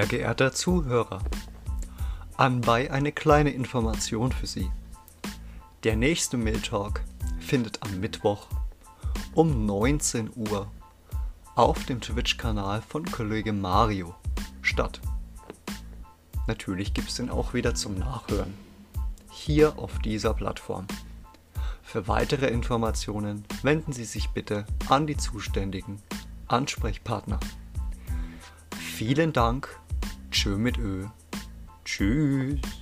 Sehr geehrter Zuhörer, anbei eine kleine Information für Sie. Der nächste Mill Talk findet am Mittwoch um 19 Uhr auf dem Twitch-Kanal von Kollege Mario statt. Natürlich gibt es den auch wieder zum Nachhören. Hier auf dieser Plattform. Für weitere Informationen wenden Sie sich bitte an die zuständigen Ansprechpartner. Vielen Dank. Tschö mit Ö. Tschüss.